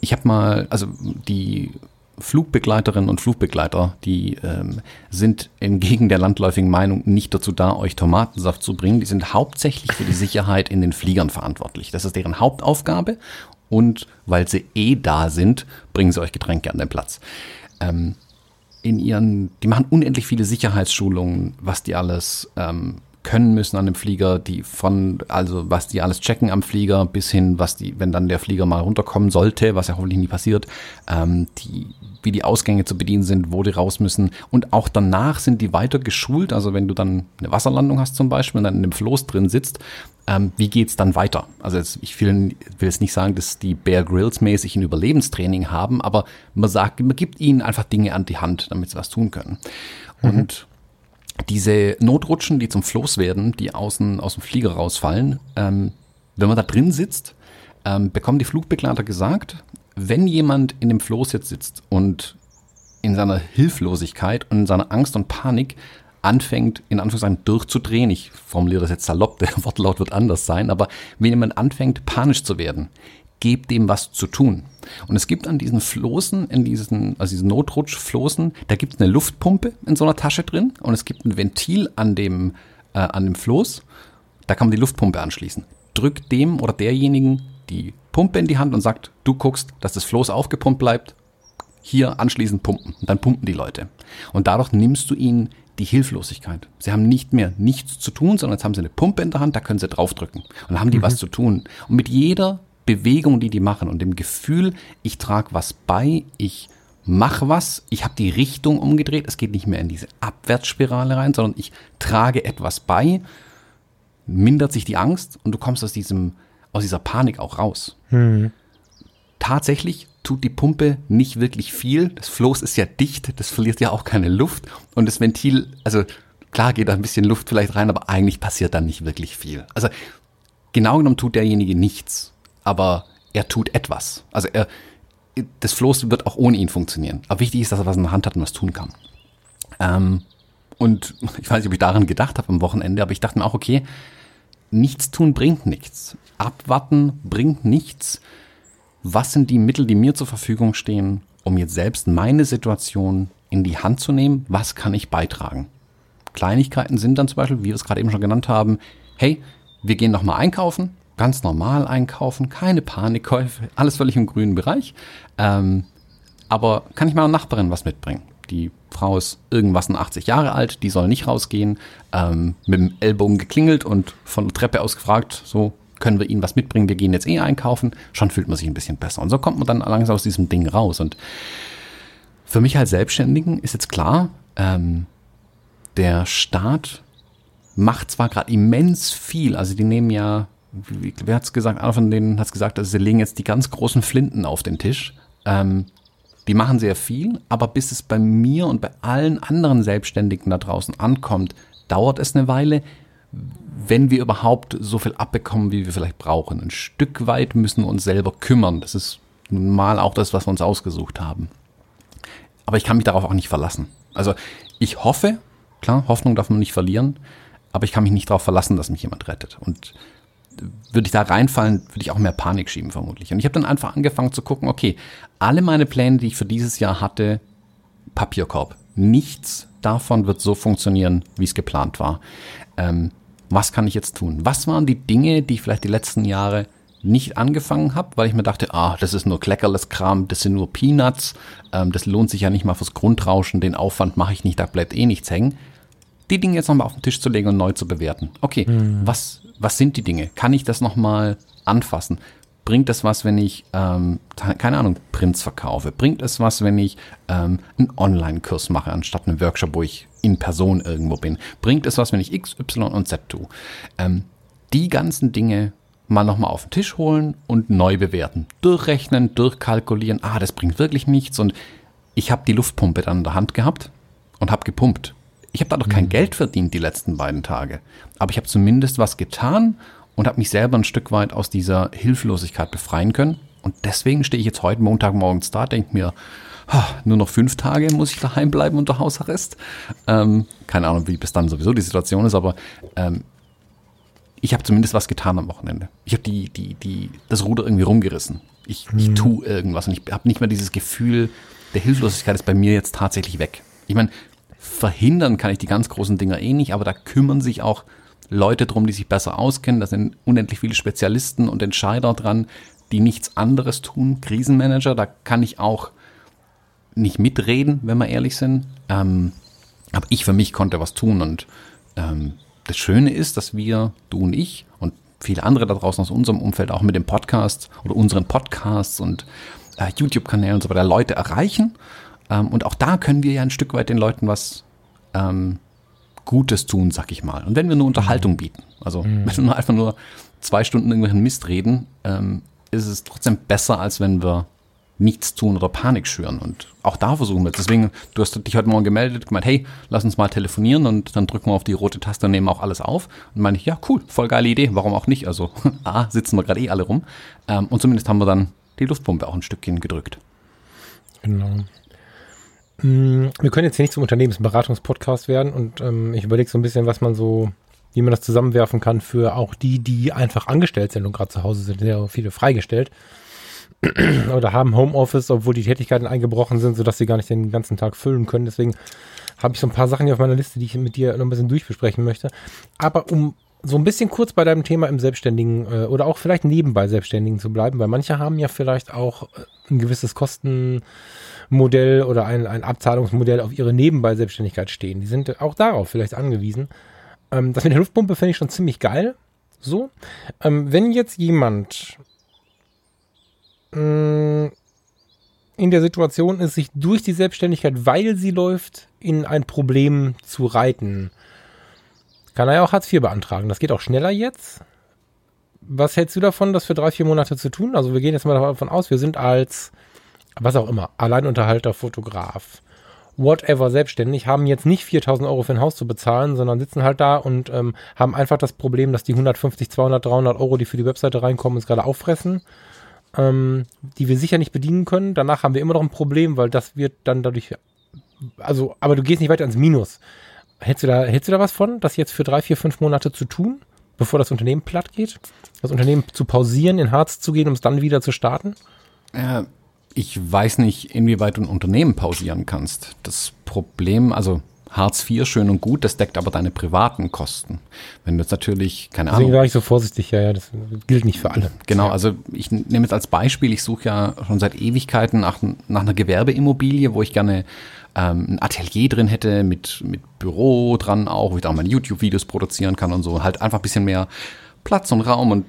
ich habe mal, also die Flugbegleiterinnen und Flugbegleiter, die ähm, sind entgegen der landläufigen Meinung nicht dazu da, euch Tomatensaft zu bringen. Die sind hauptsächlich für die Sicherheit in den Fliegern verantwortlich. Das ist deren Hauptaufgabe und weil sie eh da sind, bringen sie euch Getränke an den Platz. Ähm, in ihren, die machen unendlich viele Sicherheitsschulungen, was die alles ähm, können müssen an dem Flieger, die von, also was die alles checken am Flieger, bis hin, was die, wenn dann der Flieger mal runterkommen sollte, was ja hoffentlich nie passiert, ähm, die, wie die Ausgänge zu bedienen sind, wo die raus müssen. Und auch danach sind die weiter geschult. Also wenn du dann eine Wasserlandung hast zum Beispiel und dann in dem Floß drin sitzt, ähm, wie geht's dann weiter? Also jetzt, ich will, will jetzt nicht sagen, dass die Bear Grylls mäßig ein Überlebenstraining haben, aber man sagt, man gibt ihnen einfach Dinge an die Hand, damit sie was tun können. Mhm. Und diese Notrutschen, die zum Floß werden, die außen aus dem Flieger rausfallen, ähm, wenn man da drin sitzt, ähm, bekommen die Flugbegleiter gesagt, wenn jemand in dem Floß jetzt sitzt und in seiner Hilflosigkeit und in seiner Angst und Panik anfängt, in Anführungszeichen durchzudrehen, ich formuliere das jetzt salopp, der Wortlaut wird anders sein, aber wenn jemand anfängt, panisch zu werden, gebt dem was zu tun. Und es gibt an diesen Floßen, in diesen, also diesen Notrutschfloßen, da gibt es eine Luftpumpe in so einer Tasche drin und es gibt ein Ventil an dem, äh, an dem Floß, da kann man die Luftpumpe anschließen. Drückt dem oder derjenigen die Pumpe in die Hand und sagt, du guckst, dass das Floß aufgepumpt bleibt, hier anschließend pumpen. Und dann pumpen die Leute. Und dadurch nimmst du ihnen die Hilflosigkeit. Sie haben nicht mehr nichts zu tun, sondern jetzt haben sie eine Pumpe in der Hand, da können sie draufdrücken. Und dann haben die mhm. was zu tun. Und mit jeder Bewegung, die die machen und dem Gefühl, ich trage was bei, ich mache was, ich habe die Richtung umgedreht, es geht nicht mehr in diese Abwärtsspirale rein, sondern ich trage etwas bei, mindert sich die Angst und du kommst aus diesem, aus dieser Panik auch raus. Mhm. Tatsächlich tut die Pumpe nicht wirklich viel. Das Floß ist ja dicht, das verliert ja auch keine Luft. Und das Ventil, also klar geht da ein bisschen Luft vielleicht rein, aber eigentlich passiert da nicht wirklich viel. Also genau genommen tut derjenige nichts, aber er tut etwas. Also er, das Floß wird auch ohne ihn funktionieren. Aber wichtig ist, dass er was in der Hand hat und was tun kann. Ähm, und ich weiß nicht, ob ich daran gedacht habe am Wochenende, aber ich dachte mir auch, okay, nichts tun bringt nichts. Abwarten bringt nichts was sind die Mittel, die mir zur Verfügung stehen, um jetzt selbst meine Situation in die Hand zu nehmen, was kann ich beitragen. Kleinigkeiten sind dann zum Beispiel, wie wir es gerade eben schon genannt haben, hey, wir gehen nochmal einkaufen, ganz normal einkaufen, keine Panikkäufe, alles völlig im grünen Bereich. Ähm, aber kann ich meiner Nachbarin was mitbringen? Die Frau ist irgendwas 80 Jahre alt, die soll nicht rausgehen, ähm, mit dem Ellbogen geklingelt und von der Treppe aus gefragt, so, können wir ihnen was mitbringen, wir gehen jetzt eh einkaufen, schon fühlt man sich ein bisschen besser. Und so kommt man dann langsam aus diesem Ding raus. Und für mich als Selbstständigen ist jetzt klar, ähm, der Staat macht zwar gerade immens viel, also die nehmen ja, wie, wer hat's gesagt, einer von denen hat's gesagt, also sie legen jetzt die ganz großen Flinten auf den Tisch. Ähm, die machen sehr viel, aber bis es bei mir und bei allen anderen Selbstständigen da draußen ankommt, dauert es eine Weile wenn wir überhaupt so viel abbekommen, wie wir vielleicht brauchen. Ein Stück weit müssen wir uns selber kümmern. Das ist nun mal auch das, was wir uns ausgesucht haben. Aber ich kann mich darauf auch nicht verlassen. Also ich hoffe, klar, Hoffnung darf man nicht verlieren, aber ich kann mich nicht darauf verlassen, dass mich jemand rettet. Und würde ich da reinfallen, würde ich auch mehr Panik schieben vermutlich. Und ich habe dann einfach angefangen zu gucken, okay, alle meine Pläne, die ich für dieses Jahr hatte, Papierkorb nichts davon wird so funktionieren, wie es geplant war. Ähm, was kann ich jetzt tun? Was waren die Dinge, die ich vielleicht die letzten Jahre nicht angefangen habe, weil ich mir dachte, ah, das ist nur kleckerles Kram, das sind nur Peanuts, ähm, das lohnt sich ja nicht mal fürs Grundrauschen, den Aufwand mache ich nicht, da bleibt eh nichts hängen. Die Dinge jetzt nochmal auf den Tisch zu legen und neu zu bewerten. Okay, mhm. was, was sind die Dinge? Kann ich das nochmal anfassen? Bringt es was, wenn ich, ähm, keine Ahnung, Prints verkaufe? Bringt es was, wenn ich ähm, einen Online-Kurs mache, anstatt einen Workshop, wo ich in Person irgendwo bin? Bringt es was, wenn ich X, Y und Z tue? Ähm, die ganzen Dinge mal nochmal auf den Tisch holen und neu bewerten. Durchrechnen, durchkalkulieren, ah, das bringt wirklich nichts. Und ich habe die Luftpumpe dann in der Hand gehabt und habe gepumpt. Ich habe dadurch mhm. kein Geld verdient die letzten beiden Tage. Aber ich habe zumindest was getan und habe mich selber ein Stück weit aus dieser Hilflosigkeit befreien können. Und deswegen stehe ich jetzt heute Montagmorgens da, denke mir, nur noch fünf Tage muss ich daheim bleiben unter Hausarrest. Ähm, keine Ahnung, wie bis dann sowieso die Situation ist, aber ähm, ich habe zumindest was getan am Wochenende. Ich habe die, die, die, das Ruder irgendwie rumgerissen. Ich, mhm. ich tue irgendwas und ich habe nicht mehr dieses Gefühl der Hilflosigkeit ist bei mir jetzt tatsächlich weg. Ich meine, verhindern kann ich die ganz großen Dinger eh nicht, aber da kümmern sich auch Leute drum, die sich besser auskennen. Da sind unendlich viele Spezialisten und Entscheider dran, die nichts anderes tun. Krisenmanager, da kann ich auch nicht mitreden, wenn wir ehrlich sind. Ähm, aber ich für mich konnte was tun und ähm, das Schöne ist, dass wir, du und ich und viele andere da draußen aus unserem Umfeld auch mit dem Podcast oder unseren Podcasts und äh, YouTube-Kanälen und so weiter Leute erreichen. Ähm, und auch da können wir ja ein Stück weit den Leuten was ähm, Gutes tun, sag ich mal. Und wenn wir nur Unterhaltung bieten, also mhm. wenn wir einfach nur zwei Stunden irgendwelchen Mist reden, ähm, ist es trotzdem besser, als wenn wir nichts tun oder Panik schüren. Und auch da versuchen wir. Deswegen, du hast dich heute Morgen gemeldet, gemeint, hey, lass uns mal telefonieren und dann drücken wir auf die rote Taste und nehmen auch alles auf. Und meine ich, ja, cool, voll geile Idee, warum auch nicht? Also, A, sitzen wir gerade eh alle rum. Ähm, und zumindest haben wir dann die Luftpumpe auch ein Stückchen gedrückt. Genau. Mm, wir können jetzt hier nicht zum Unternehmensberatungspodcast werden und ähm, ich überlege so ein bisschen, was man so, wie man das zusammenwerfen kann für auch die, die einfach angestellt sind und gerade zu Hause sind, sehr viele freigestellt oder haben Homeoffice, obwohl die Tätigkeiten eingebrochen sind, sodass sie gar nicht den ganzen Tag füllen können. Deswegen habe ich so ein paar Sachen hier auf meiner Liste, die ich mit dir noch ein bisschen durchbesprechen möchte. Aber um so ein bisschen kurz bei deinem Thema im Selbstständigen äh, oder auch vielleicht nebenbei Selbstständigen zu bleiben, weil manche haben ja vielleicht auch äh, ein gewisses Kostenmodell oder ein, ein Abzahlungsmodell auf ihre nebenbei Selbstständigkeit stehen. Die sind auch darauf vielleicht angewiesen. Ähm, das mit der Luftpumpe finde ich schon ziemlich geil. So, ähm, wenn jetzt jemand in der Situation ist, sich durch die Selbstständigkeit, weil sie läuft, in ein Problem zu reiten. Kann er ja auch Hartz IV beantragen. Das geht auch schneller jetzt. Was hältst du davon, das für drei, vier Monate zu tun? Also wir gehen jetzt mal davon aus, wir sind als, was auch immer, Alleinunterhalter, Fotograf, whatever, selbstständig, haben jetzt nicht 4000 Euro für ein Haus zu bezahlen, sondern sitzen halt da und ähm, haben einfach das Problem, dass die 150, 200, 300 Euro, die für die Webseite reinkommen, uns gerade auffressen ähm, die wir sicher nicht bedienen können. Danach haben wir immer noch ein Problem, weil das wird dann dadurch, also, aber du gehst nicht weiter ins Minus. Hältst du da, hältst du da was von, das jetzt für drei, vier, fünf Monate zu tun, bevor das Unternehmen platt geht? Das Unternehmen zu pausieren, in Harz zu gehen, um es dann wieder zu starten? Äh, ich weiß nicht, inwieweit du ein Unternehmen pausieren kannst. Das Problem, also Hartz IV schön und gut, das deckt aber deine privaten Kosten. Wenn du jetzt natürlich, keine Ahnung. Deswegen war ich so vorsichtig, ja, ja, das gilt nicht für alle. Genau, also ich nehme jetzt als Beispiel, ich suche ja schon seit Ewigkeiten nach, nach einer Gewerbeimmobilie, wo ich gerne ähm, ein Atelier drin hätte, mit, mit Büro dran auch, wo ich da auch meine YouTube-Videos produzieren kann und so. Halt einfach ein bisschen mehr Platz und Raum und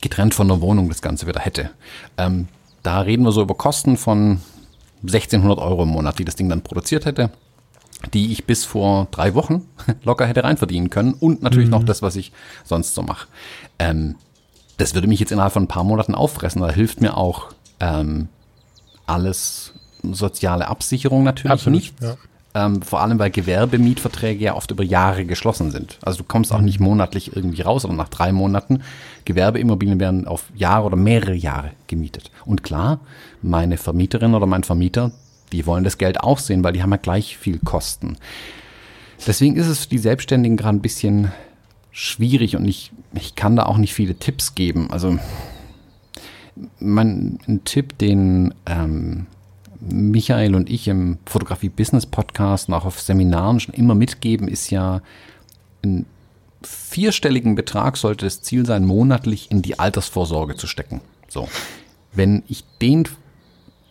getrennt von der Wohnung das Ganze wieder hätte. Ähm, da reden wir so über Kosten von 1600 Euro im Monat, die das Ding dann produziert hätte die ich bis vor drei Wochen locker hätte reinverdienen können und natürlich mhm. noch das, was ich sonst so mache. Ähm, das würde mich jetzt innerhalb von ein paar Monaten auffressen. Da hilft mir auch ähm, alles soziale Absicherung natürlich Absolut, nicht. Ja. Ähm, vor allem, weil Gewerbemietverträge ja oft über Jahre geschlossen sind. Also du kommst auch mhm. nicht monatlich irgendwie raus, sondern nach drei Monaten. Gewerbeimmobilien werden auf Jahre oder mehrere Jahre gemietet. Und klar, meine Vermieterin oder mein Vermieter, die wollen das Geld auch sehen, weil die haben ja gleich viel Kosten. Deswegen ist es für die Selbstständigen gerade ein bisschen schwierig und ich, ich kann da auch nicht viele Tipps geben. Also mein, ein Tipp, den ähm, Michael und ich im Fotografie Business Podcast und auch auf Seminaren schon immer mitgeben, ist ja ein vierstelligen Betrag sollte das Ziel sein, monatlich in die Altersvorsorge zu stecken. So. Wenn ich den,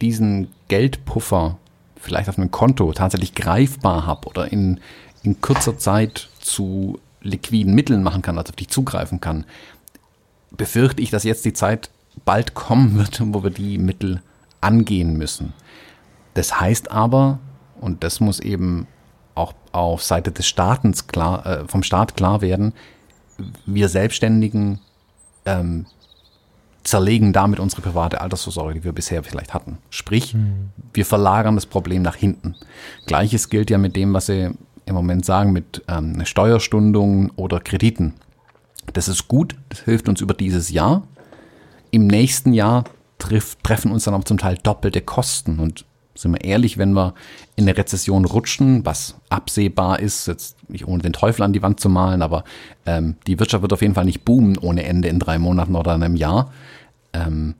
diesen Geldpuffer vielleicht auf einem Konto tatsächlich greifbar habe oder in, in kurzer Zeit zu liquiden Mitteln machen kann, also auf die zugreifen kann, befürchte ich, dass jetzt die Zeit bald kommen wird, wo wir die Mittel angehen müssen. Das heißt aber, und das muss eben auch auf Seite des Staatens klar, äh, vom Staat klar werden, wir Selbstständigen ähm, zerlegen damit unsere private Altersvorsorge, die wir bisher vielleicht hatten. Sprich, mhm. wir verlagern das Problem nach hinten. Gleiches gilt ja mit dem, was Sie im Moment sagen, mit ähm, Steuerstundungen oder Krediten. Das ist gut, das hilft uns über dieses Jahr. Im nächsten Jahr trifft, treffen uns dann auch zum Teil doppelte Kosten. Und sind wir ehrlich, wenn wir in eine Rezession rutschen, was absehbar ist, jetzt nicht ohne den Teufel an die Wand zu malen, aber ähm, die Wirtschaft wird auf jeden Fall nicht boomen ohne Ende in drei Monaten oder in einem Jahr, ähm,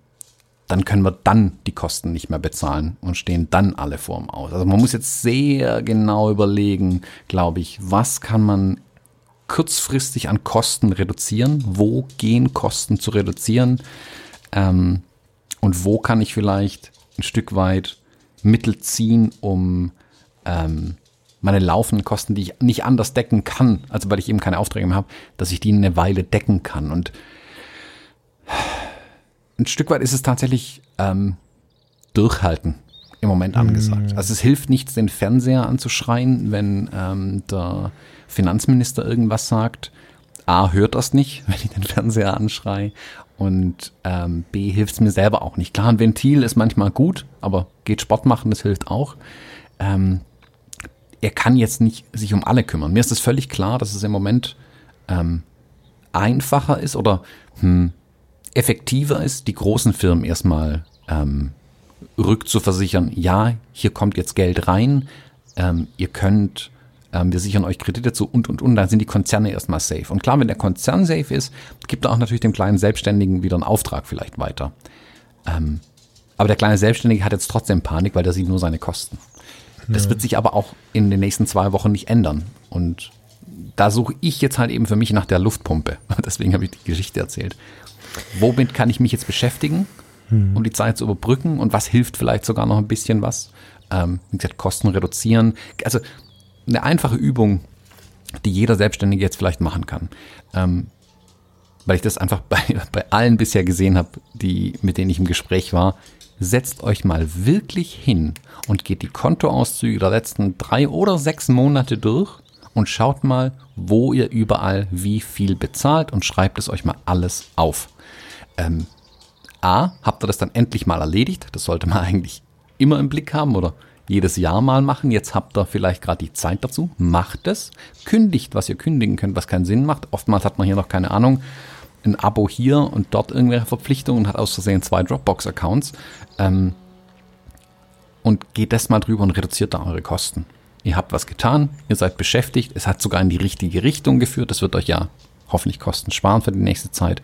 dann können wir dann die Kosten nicht mehr bezahlen und stehen dann alle vorm Aus. Also man muss jetzt sehr genau überlegen, glaube ich, was kann man kurzfristig an Kosten reduzieren, wo gehen Kosten zu reduzieren ähm, und wo kann ich vielleicht ein Stück weit Mittel ziehen, um ähm, meine laufenden Kosten, die ich nicht anders decken kann, also weil ich eben keine Aufträge mehr habe, dass ich die eine Weile decken kann. Und ein Stück weit ist es tatsächlich ähm, durchhalten im Moment angesagt. Mm. Also es hilft nichts, den Fernseher anzuschreien, wenn ähm, der Finanzminister irgendwas sagt. A, hört das nicht, wenn ich den Fernseher anschreie. Und ähm, B, hilft es mir selber auch nicht. Klar, ein Ventil ist manchmal gut, aber geht Sport machen, das hilft auch. Ähm, er kann jetzt nicht sich um alle kümmern. Mir ist es völlig klar, dass es im Moment ähm, einfacher ist oder hm, effektiver ist, die großen Firmen erstmal ähm, rückzuversichern. Ja, hier kommt jetzt Geld rein. Ähm, ihr könnt ähm, wir sichern euch Kredite zu und und und, dann sind die Konzerne erstmal safe. Und klar, wenn der Konzern safe ist, gibt er auch natürlich dem kleinen Selbstständigen wieder einen Auftrag vielleicht weiter. Ähm, aber der kleine Selbstständige hat jetzt trotzdem Panik, weil der sieht nur seine Kosten. Das wird sich aber auch in den nächsten zwei Wochen nicht ändern. Und da suche ich jetzt halt eben für mich nach der Luftpumpe. Deswegen habe ich die Geschichte erzählt. Womit kann ich mich jetzt beschäftigen, hm. um die Zeit zu überbrücken? Und was hilft vielleicht sogar noch ein bisschen was? Ähm, wie gesagt, Kosten reduzieren. Also eine einfache Übung, die jeder Selbstständige jetzt vielleicht machen kann. Ähm, weil ich das einfach bei, bei allen bisher gesehen habe, die, mit denen ich im Gespräch war. Setzt euch mal wirklich hin und geht die Kontoauszüge der letzten drei oder sechs Monate durch und schaut mal, wo ihr überall wie viel bezahlt und schreibt es euch mal alles auf. Ähm, A, habt ihr das dann endlich mal erledigt? Das sollte man eigentlich immer im Blick haben oder jedes Jahr mal machen. Jetzt habt ihr vielleicht gerade die Zeit dazu. Macht es. Kündigt, was ihr kündigen könnt, was keinen Sinn macht. Oftmals hat man hier noch keine Ahnung. Ein Abo hier und dort irgendwelche Verpflichtungen und hat aus Versehen zwei Dropbox-Accounts. Ähm, und geht das mal drüber und reduziert da eure Kosten. Ihr habt was getan, ihr seid beschäftigt, es hat sogar in die richtige Richtung geführt. Das wird euch ja hoffentlich Kosten sparen für die nächste Zeit.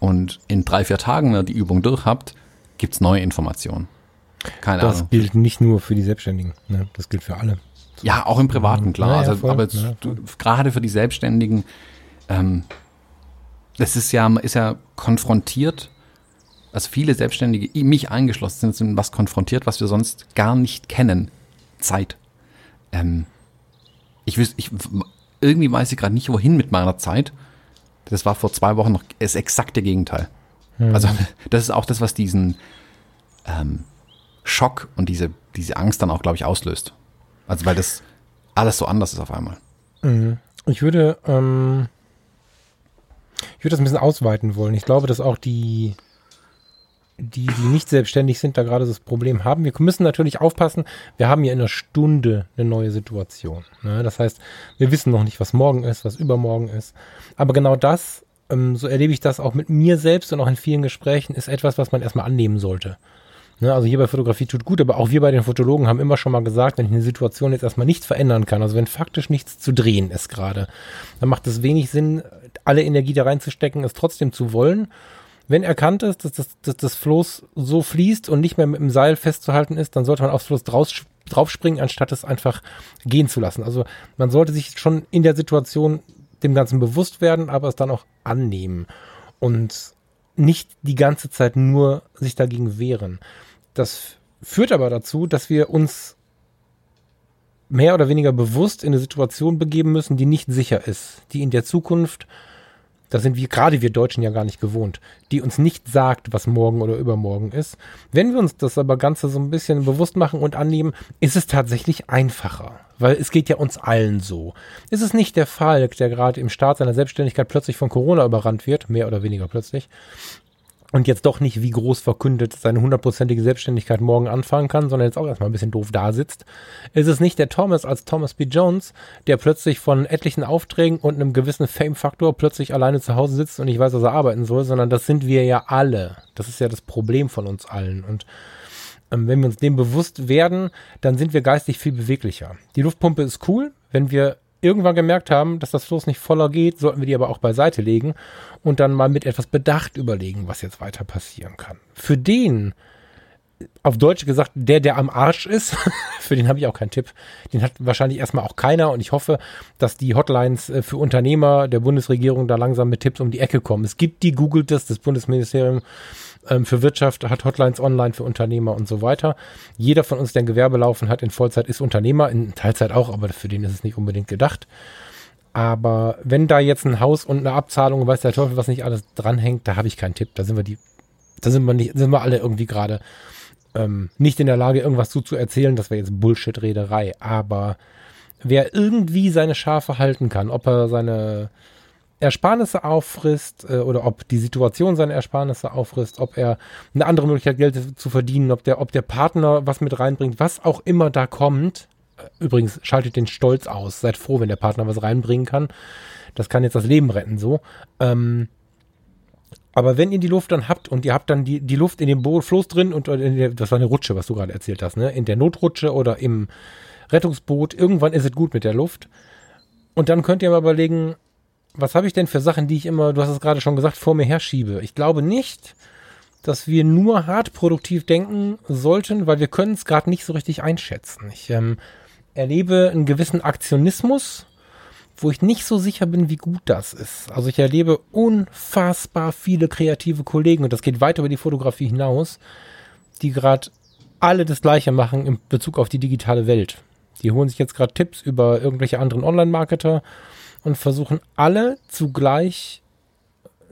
Und in drei, vier Tagen, wenn ihr die Übung durch habt, gibt's neue Informationen. Keine das Ahnung. gilt nicht nur für die Selbstständigen, ne? das gilt für alle. Ja, auch im Privaten, klar. Ja, also, aber ja, du, gerade für die Selbstständigen, ähm, das ist ja, ist ja konfrontiert, also viele Selbstständige, mich eingeschlossen, sind, sind was konfrontiert, was wir sonst gar nicht kennen. Zeit. Ähm, ich wüsste, ich, irgendwie weiß ich gerade nicht, wohin mit meiner Zeit. Das war vor zwei Wochen noch das exakte Gegenteil. Hm. Also, das ist auch das, was diesen, ähm, Schock und diese, diese Angst dann auch, glaube ich, auslöst. Also weil das alles so anders ist auf einmal. Mhm. Ich würde, ähm, ich würde das ein bisschen ausweiten wollen. Ich glaube, dass auch die, die, die nicht selbstständig sind, da gerade das Problem haben. Wir müssen natürlich aufpassen, wir haben ja in einer Stunde eine neue Situation. Ne? Das heißt, wir wissen noch nicht, was morgen ist, was übermorgen ist. Aber genau das, ähm, so erlebe ich das auch mit mir selbst und auch in vielen Gesprächen, ist etwas, was man erstmal annehmen sollte. Ne, also hier bei Fotografie tut gut, aber auch wir bei den Fotologen haben immer schon mal gesagt, wenn ich eine Situation jetzt erstmal nicht verändern kann, also wenn faktisch nichts zu drehen ist gerade, dann macht es wenig Sinn, alle Energie da reinzustecken, es trotzdem zu wollen. Wenn erkannt ist, dass das, dass das Floß so fließt und nicht mehr mit dem Seil festzuhalten ist, dann sollte man aufs Floß draus, draufspringen, anstatt es einfach gehen zu lassen. Also man sollte sich schon in der Situation dem Ganzen bewusst werden, aber es dann auch annehmen und nicht die ganze Zeit nur sich dagegen wehren. Das führt aber dazu, dass wir uns mehr oder weniger bewusst in eine Situation begeben müssen, die nicht sicher ist, die in der Zukunft, da sind wir gerade wir Deutschen ja gar nicht gewohnt, die uns nicht sagt, was morgen oder übermorgen ist. Wenn wir uns das aber Ganze so ein bisschen bewusst machen und annehmen, ist es tatsächlich einfacher, weil es geht ja uns allen so. Ist es nicht der Falk, der gerade im Start seiner Selbstständigkeit plötzlich von Corona überrannt wird, mehr oder weniger plötzlich, und jetzt doch nicht wie groß verkündet seine hundertprozentige Selbstständigkeit morgen anfangen kann, sondern jetzt auch erstmal ein bisschen doof da sitzt, ist es nicht der Thomas als Thomas B. Jones, der plötzlich von etlichen Aufträgen und einem gewissen Fame-Faktor plötzlich alleine zu Hause sitzt und nicht weiß, was er arbeiten soll, sondern das sind wir ja alle. Das ist ja das Problem von uns allen. Und ähm, wenn wir uns dem bewusst werden, dann sind wir geistig viel beweglicher. Die Luftpumpe ist cool, wenn wir irgendwann gemerkt haben, dass das Floß nicht voller geht, sollten wir die aber auch beiseite legen und dann mal mit etwas Bedacht überlegen, was jetzt weiter passieren kann. Für den, auf Deutsch gesagt, der, der am Arsch ist, für den habe ich auch keinen Tipp. Den hat wahrscheinlich erstmal auch keiner und ich hoffe, dass die Hotlines äh, für Unternehmer der Bundesregierung da langsam mit Tipps um die Ecke kommen. Es gibt die, googelt das, das Bundesministerium ähm, für Wirtschaft hat Hotlines online für Unternehmer und so weiter. Jeder von uns, der ein Gewerbe laufen hat in Vollzeit, ist Unternehmer, in Teilzeit auch, aber für den ist es nicht unbedingt gedacht. Aber wenn da jetzt ein Haus und eine Abzahlung, weiß der Teufel, was nicht alles dranhängt, da habe ich keinen Tipp. Da sind wir die, da sind wir nicht, sind wir alle irgendwie gerade ähm, nicht in der Lage, irgendwas zu, zu erzählen. Das wäre jetzt Bullshit-Rederei. Aber wer irgendwie seine Schafe halten kann, ob er seine Ersparnisse auffrisst äh, oder ob die Situation seine Ersparnisse auffrisst, ob er eine andere Möglichkeit Geld zu verdienen, ob der, ob der Partner was mit reinbringt, was auch immer da kommt. Äh, übrigens, schaltet den Stolz aus. Seid froh, wenn der Partner was reinbringen kann. Das kann jetzt das Leben retten, so. Ähm, aber wenn ihr die Luft dann habt und ihr habt dann die, die Luft in dem Bo Floß drin und in der, das war eine Rutsche, was du gerade erzählt hast, ne? In der Notrutsche oder im Rettungsboot, irgendwann ist es gut mit der Luft. Und dann könnt ihr mal überlegen, was habe ich denn für Sachen, die ich immer, du hast es gerade schon gesagt, vor mir herschiebe? Ich glaube nicht, dass wir nur hart produktiv denken sollten, weil wir können es gerade nicht so richtig einschätzen. Ich ähm, erlebe einen gewissen Aktionismus, wo ich nicht so sicher bin, wie gut das ist. Also ich erlebe unfassbar viele kreative Kollegen und das geht weit über die Fotografie hinaus, die gerade alle das Gleiche machen in Bezug auf die digitale Welt. Die holen sich jetzt gerade Tipps über irgendwelche anderen Online-Marketer und versuchen alle zugleich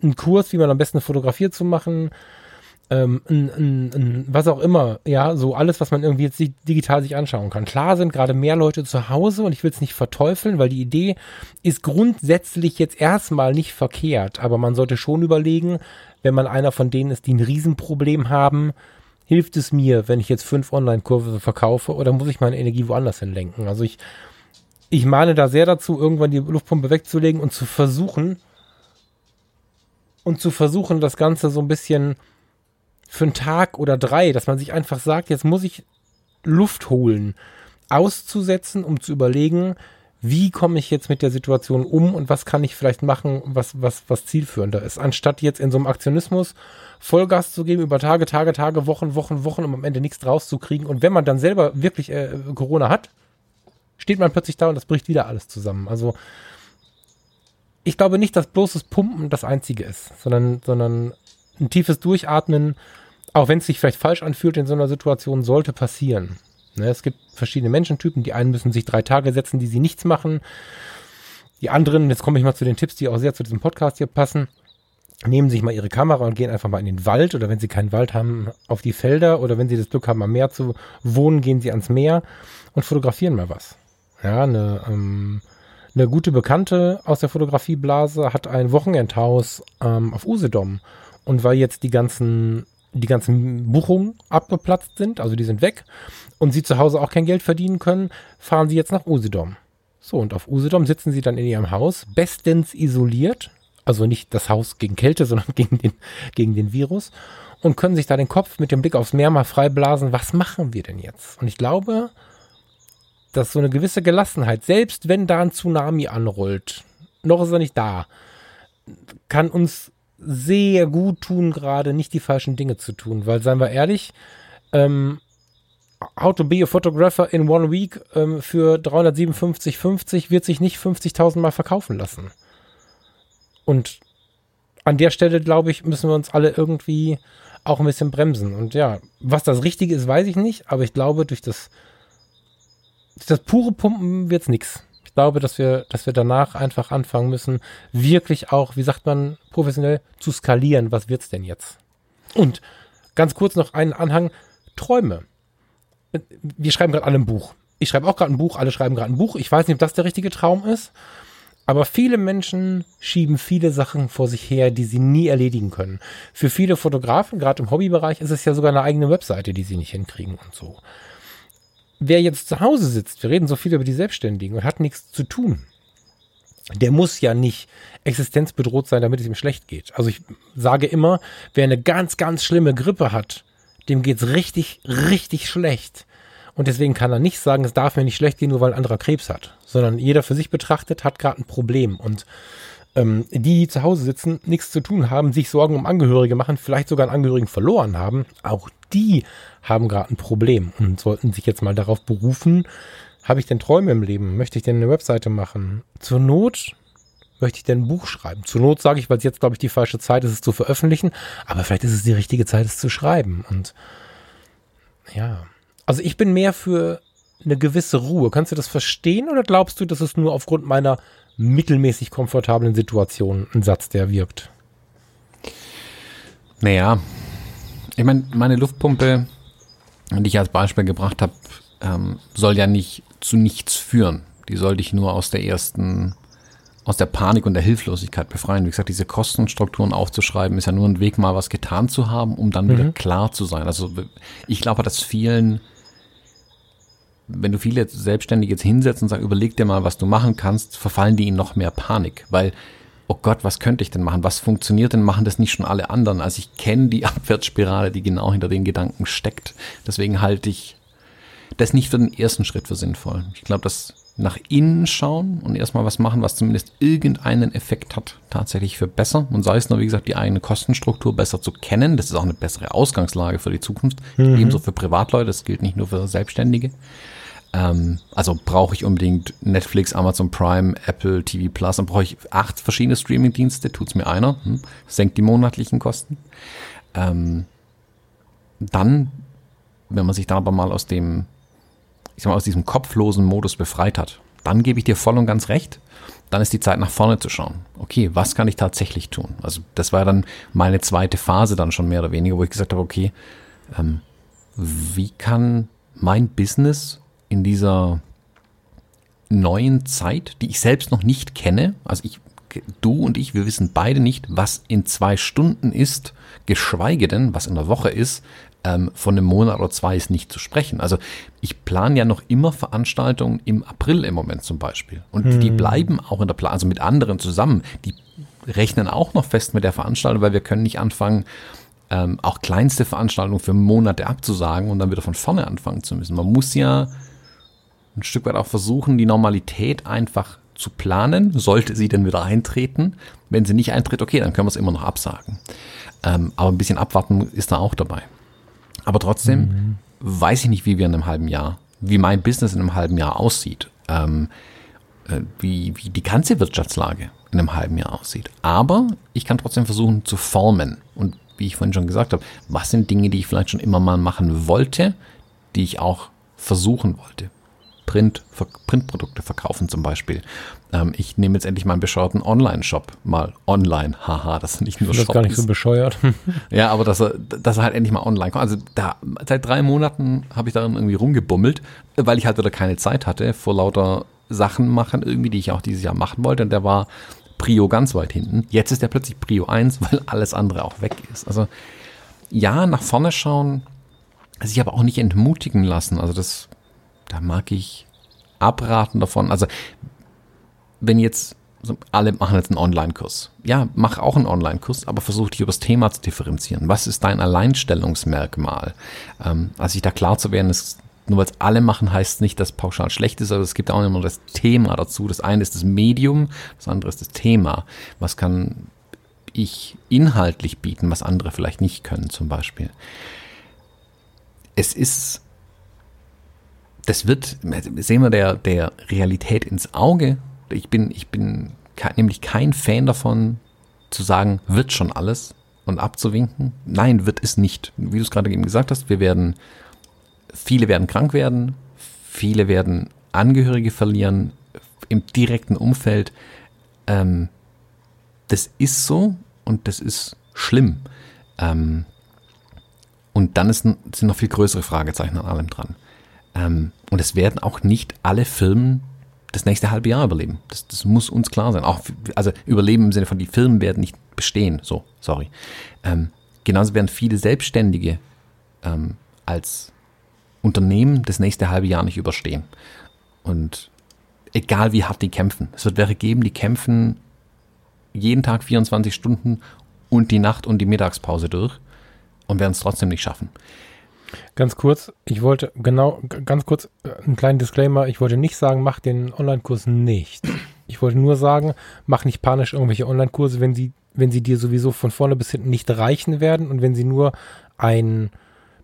einen Kurs, wie man am besten fotografiert zu machen, ähm, ein, ein, ein, was auch immer, ja, so alles, was man irgendwie jetzt digital sich anschauen kann. Klar sind gerade mehr Leute zu Hause und ich will es nicht verteufeln, weil die Idee ist grundsätzlich jetzt erstmal nicht verkehrt, aber man sollte schon überlegen, wenn man einer von denen ist, die ein Riesenproblem haben, hilft es mir, wenn ich jetzt fünf Online-Kurse verkaufe oder muss ich meine Energie woanders hinlenken? Also ich ich mahne da sehr dazu, irgendwann die Luftpumpe wegzulegen und zu versuchen, und zu versuchen, das Ganze so ein bisschen für einen Tag oder drei, dass man sich einfach sagt, jetzt muss ich Luft holen, auszusetzen, um zu überlegen, wie komme ich jetzt mit der Situation um und was kann ich vielleicht machen, was, was, was zielführender ist, anstatt jetzt in so einem Aktionismus Vollgas zu geben über Tage, Tage, Tage, Wochen, Wochen, Wochen, um am Ende nichts draus zu kriegen. Und wenn man dann selber wirklich äh, Corona hat, steht man plötzlich da und das bricht wieder alles zusammen. Also ich glaube nicht, dass bloßes Pumpen das Einzige ist, sondern, sondern ein tiefes Durchatmen, auch wenn es sich vielleicht falsch anfühlt in so einer Situation, sollte passieren. Ne, es gibt verschiedene Menschentypen. Die einen müssen sich drei Tage setzen, die sie nichts machen. Die anderen, jetzt komme ich mal zu den Tipps, die auch sehr zu diesem Podcast hier passen, nehmen sich mal ihre Kamera und gehen einfach mal in den Wald oder wenn sie keinen Wald haben, auf die Felder oder wenn sie das Glück haben, am Meer zu wohnen, gehen sie ans Meer und fotografieren mal was. Ja, eine, ähm, eine gute Bekannte aus der Fotografieblase hat ein Wochenendhaus ähm, auf Usedom. Und weil jetzt die ganzen, die ganzen Buchungen abgeplatzt sind, also die sind weg, und sie zu Hause auch kein Geld verdienen können, fahren sie jetzt nach Usedom. So, und auf Usedom sitzen sie dann in ihrem Haus, bestens isoliert, also nicht das Haus gegen Kälte, sondern gegen den, gegen den Virus, und können sich da den Kopf mit dem Blick aufs Meer mal freiblasen. Was machen wir denn jetzt? Und ich glaube, dass so eine gewisse Gelassenheit, selbst wenn da ein Tsunami anrollt, noch ist er nicht da, kann uns sehr gut tun, gerade nicht die falschen Dinge zu tun. Weil, seien wir ehrlich, ähm, How to be a Photographer in one week ähm, für 357,50 wird sich nicht 50.000 Mal verkaufen lassen. Und an der Stelle, glaube ich, müssen wir uns alle irgendwie auch ein bisschen bremsen. Und ja, was das Richtige ist, weiß ich nicht, aber ich glaube, durch das, durch das pure Pumpen wird es nichts. Ich glaube, dass wir, dass wir danach einfach anfangen müssen, wirklich auch, wie sagt man, professionell zu skalieren. Was wird's denn jetzt? Und ganz kurz noch einen Anhang. Träume. Wir schreiben gerade alle ein Buch. Ich schreibe auch gerade ein Buch, alle schreiben gerade ein Buch. Ich weiß nicht, ob das der richtige Traum ist. Aber viele Menschen schieben viele Sachen vor sich her, die sie nie erledigen können. Für viele Fotografen, gerade im Hobbybereich, ist es ja sogar eine eigene Webseite, die sie nicht hinkriegen und so. Wer jetzt zu Hause sitzt, wir reden so viel über die Selbstständigen und hat nichts zu tun, der muss ja nicht existenzbedroht sein, damit es ihm schlecht geht. Also ich sage immer, wer eine ganz, ganz schlimme Grippe hat, dem geht's richtig, richtig schlecht. Und deswegen kann er nicht sagen, es darf mir nicht schlecht gehen, nur weil ein anderer Krebs hat. Sondern jeder für sich betrachtet hat gerade ein Problem. Und ähm, die, die zu Hause sitzen, nichts zu tun haben, sich Sorgen um Angehörige machen, vielleicht sogar einen Angehörigen verloren haben, auch die haben gerade ein Problem und sollten sich jetzt mal darauf berufen, habe ich denn Träume im Leben? Möchte ich denn eine Webseite machen? Zur Not möchte ich denn ein Buch schreiben? Zur Not sage ich, weil es jetzt, glaube ich, die falsche Zeit ist, es zu veröffentlichen, aber vielleicht ist es die richtige Zeit, es zu schreiben. Und ja, also ich bin mehr für eine gewisse Ruhe. Kannst du das verstehen oder glaubst du, dass es nur aufgrund meiner mittelmäßig komfortablen Situation ein Satz, der wirkt? Naja, ich meine, meine Luftpumpe, die ich als Beispiel gebracht habe, ähm, soll ja nicht zu nichts führen. Die soll dich nur aus der ersten, aus der Panik und der Hilflosigkeit befreien. Wie gesagt, diese Kostenstrukturen aufzuschreiben, ist ja nur ein Weg, mal was getan zu haben, um dann mhm. wieder klar zu sein. Also ich glaube, dass vielen wenn du viele Selbstständige jetzt hinsetzt und sagst, überleg dir mal, was du machen kannst, verfallen die in noch mehr Panik, weil oh Gott, was könnte ich denn machen? Was funktioniert denn? Machen das nicht schon alle anderen? Also ich kenne die Abwärtsspirale, die genau hinter den Gedanken steckt. Deswegen halte ich das nicht für den ersten Schritt für sinnvoll. Ich glaube, das nach innen schauen und erstmal was machen, was zumindest irgendeinen Effekt hat, tatsächlich für besser. Und sei es nur, wie gesagt, die eigene Kostenstruktur besser zu kennen. Das ist auch eine bessere Ausgangslage für die Zukunft. Mhm. Ebenso für Privatleute, das gilt nicht nur für Selbstständige. Ähm, also brauche ich unbedingt Netflix, Amazon Prime, Apple TV Plus, dann brauche ich acht verschiedene Streaming-Dienste, tut's mir einer, hm, senkt die monatlichen Kosten. Ähm, dann, wenn man sich da aber mal aus dem, ich sag mal, aus diesem kopflosen Modus befreit hat, dann gebe ich dir voll und ganz recht. Dann ist die Zeit nach vorne zu schauen. Okay, was kann ich tatsächlich tun? Also das war dann meine zweite Phase dann schon mehr oder weniger, wo ich gesagt habe, okay, ähm, wie kann mein Business in dieser neuen Zeit, die ich selbst noch nicht kenne. Also ich, du und ich, wir wissen beide nicht, was in zwei Stunden ist, geschweige denn, was in der Woche ist. Ähm, von einem Monat oder zwei ist nicht zu sprechen. Also ich plane ja noch immer Veranstaltungen im April im Moment zum Beispiel. Und hm. die bleiben auch in der Plan, also mit anderen zusammen. Die rechnen auch noch fest mit der Veranstaltung, weil wir können nicht anfangen, ähm, auch kleinste Veranstaltungen für Monate abzusagen und dann wieder von vorne anfangen zu müssen. Man muss ja ein Stück weit auch versuchen, die Normalität einfach zu planen, sollte sie denn wieder eintreten. Wenn sie nicht eintritt, okay, dann können wir es immer noch absagen. Ähm, aber ein bisschen abwarten ist da auch dabei. Aber trotzdem mhm. weiß ich nicht, wie wir in einem halben Jahr, wie mein Business in einem halben Jahr aussieht, ähm, äh, wie, wie die ganze Wirtschaftslage in einem halben Jahr aussieht. Aber ich kann trotzdem versuchen zu formen. Und wie ich vorhin schon gesagt habe, was sind Dinge, die ich vielleicht schon immer mal machen wollte, die ich auch versuchen wollte. Print, Printprodukte verkaufen zum Beispiel. Ähm, ich nehme jetzt endlich meinen bescheuerten Online-Shop mal online. Haha, das ist nicht nur ich Shop. Das ist gar nicht so bescheuert. ja, aber dass er, dass er halt endlich mal online kommt. Also da, seit drei Monaten habe ich darin irgendwie rumgebummelt, weil ich halt wieder keine Zeit hatte vor lauter Sachen machen irgendwie, die ich auch dieses Jahr machen wollte. Und der war Prio ganz weit hinten. Jetzt ist der plötzlich Prio 1, weil alles andere auch weg ist. Also ja, nach vorne schauen, sich aber auch nicht entmutigen lassen. Also das da mag ich abraten davon. Also, wenn jetzt alle machen jetzt einen Online-Kurs. Ja, mach auch einen Online-Kurs, aber versuch dich über das Thema zu differenzieren. Was ist dein Alleinstellungsmerkmal? Ähm, also sich da klar zu werden, ist, nur weil es alle machen, heißt nicht, dass pauschal schlecht ist, aber es gibt auch immer das Thema dazu. Das eine ist das Medium, das andere ist das Thema. Was kann ich inhaltlich bieten, was andere vielleicht nicht können, zum Beispiel. Es ist, das wird, sehen wir der, der Realität ins Auge. Ich bin, ich bin nämlich kein Fan davon, zu sagen, wird schon alles und abzuwinken. Nein, wird es nicht. Wie du es gerade eben gesagt hast, wir werden, viele werden krank werden, viele werden Angehörige verlieren im direkten Umfeld. Ähm, das ist so und das ist schlimm. Ähm, und dann ist, sind noch viel größere Fragezeichen an allem dran. Ähm, und es werden auch nicht alle Firmen das nächste halbe Jahr überleben. Das, das muss uns klar sein. Auch, also überleben im Sinne von, die Firmen werden nicht bestehen. So, sorry. Ähm, genauso werden viele Selbstständige ähm, als Unternehmen das nächste halbe Jahr nicht überstehen. Und egal wie hart die kämpfen. Es wird welche geben, die kämpfen jeden Tag 24 Stunden und die Nacht und die Mittagspause durch und werden es trotzdem nicht schaffen. Ganz kurz, ich wollte genau, ganz kurz, äh, einen kleinen Disclaimer, ich wollte nicht sagen, mach den Online-Kurs nicht. Ich wollte nur sagen, mach nicht panisch irgendwelche Online-Kurse, wenn sie, wenn sie dir sowieso von vorne bis hinten nicht reichen werden und wenn sie nur ein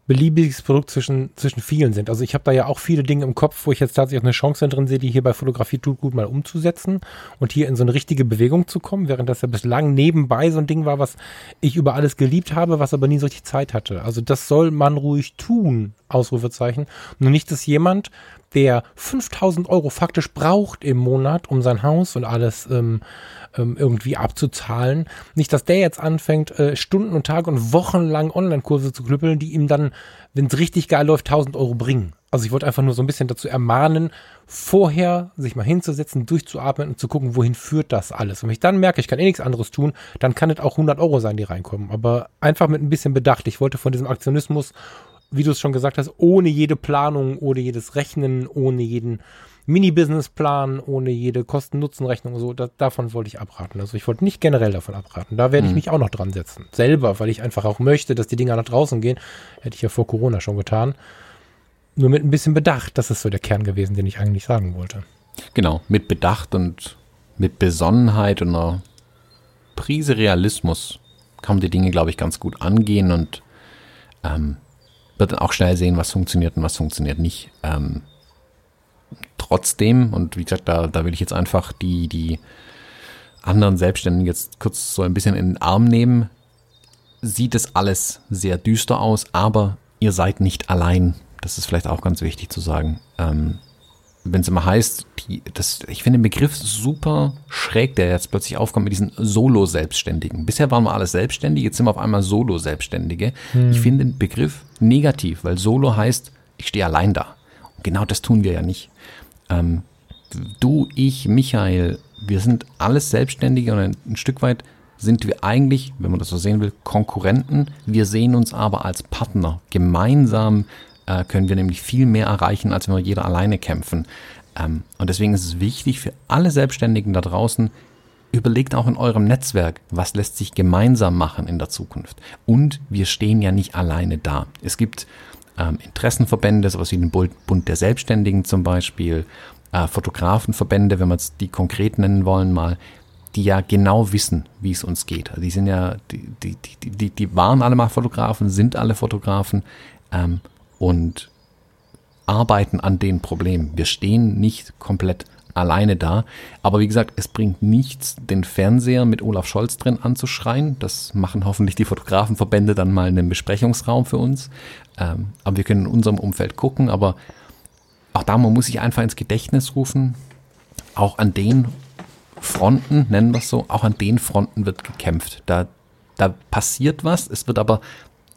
beliebiges Produkt zwischen, zwischen vielen sind. Also ich habe da ja auch viele Dinge im Kopf, wo ich jetzt tatsächlich eine Chance drin sehe, die hier bei Fotografie tut gut mal umzusetzen und hier in so eine richtige Bewegung zu kommen, während das ja bislang nebenbei so ein Ding war, was ich über alles geliebt habe, was aber nie so richtig Zeit hatte. Also das soll man ruhig tun, Ausrufezeichen. Nur nicht, dass jemand, der 5000 Euro faktisch braucht im Monat, um sein Haus und alles ähm, ähm, irgendwie abzuzahlen. Nicht, dass der jetzt anfängt, äh, Stunden und Tage und Wochen lang Online-Kurse zu knüppeln, die ihm dann, wenn es richtig geil läuft, 1000 Euro bringen. Also ich wollte einfach nur so ein bisschen dazu ermahnen, vorher sich mal hinzusetzen, durchzuatmen und zu gucken, wohin führt das alles. Und wenn ich dann merke, ich kann eh nichts anderes tun, dann kann es auch 100 Euro sein, die reinkommen. Aber einfach mit ein bisschen Bedacht. Ich wollte von diesem Aktionismus, wie du es schon gesagt hast, ohne jede Planung, ohne jedes Rechnen, ohne jeden Mini-Business-Plan ohne jede Kosten-Nutzen-Rechnung so, da, davon wollte ich abraten. Also ich wollte nicht generell davon abraten. Da werde ich mhm. mich auch noch dran setzen. Selber, weil ich einfach auch möchte, dass die Dinger nach draußen gehen. Hätte ich ja vor Corona schon getan. Nur mit ein bisschen Bedacht. Das ist so der Kern gewesen, den ich eigentlich sagen wollte. Genau, mit Bedacht und mit Besonnenheit und einer Prise Realismus kann man die Dinge, glaube ich, ganz gut angehen und ähm, wird dann auch schnell sehen, was funktioniert und was funktioniert nicht. Ähm, trotzdem, und wie gesagt, da, da will ich jetzt einfach die, die anderen Selbstständigen jetzt kurz so ein bisschen in den Arm nehmen, sieht es alles sehr düster aus, aber ihr seid nicht allein. Das ist vielleicht auch ganz wichtig zu sagen. Ähm, Wenn es immer heißt, das, ich finde den Begriff super schräg, der jetzt plötzlich aufkommt mit diesen Solo-Selbstständigen. Bisher waren wir alles Selbstständige, jetzt sind wir auf einmal Solo-Selbstständige. Hm. Ich finde den Begriff negativ, weil Solo heißt, ich stehe allein da. Und genau das tun wir ja nicht. Ähm, du, ich, Michael, wir sind alles Selbstständige und ein, ein Stück weit sind wir eigentlich, wenn man das so sehen will, Konkurrenten. Wir sehen uns aber als Partner. Gemeinsam äh, können wir nämlich viel mehr erreichen, als wenn wir jeder alleine kämpfen. Ähm, und deswegen ist es wichtig für alle Selbstständigen da draußen, überlegt auch in eurem Netzwerk, was lässt sich gemeinsam machen in der Zukunft. Und wir stehen ja nicht alleine da. Es gibt ähm, Interessenverbände, sowas wie den Bund der Selbstständigen zum Beispiel, äh, Fotografenverbände, wenn wir es die konkret nennen wollen mal, die ja genau wissen, wie es uns geht. Die sind ja, die, die, die, die, die waren alle mal Fotografen, sind alle Fotografen ähm, und arbeiten an den Problemen. Wir stehen nicht komplett alleine da. Aber wie gesagt, es bringt nichts, den Fernseher mit Olaf Scholz drin anzuschreien. Das machen hoffentlich die Fotografenverbände dann mal in einem Besprechungsraum für uns. Ähm, aber wir können in unserem Umfeld gucken. Aber auch da, man muss sich einfach ins Gedächtnis rufen, auch an den Fronten, nennen wir es so, auch an den Fronten wird gekämpft. Da, da passiert was, es wird aber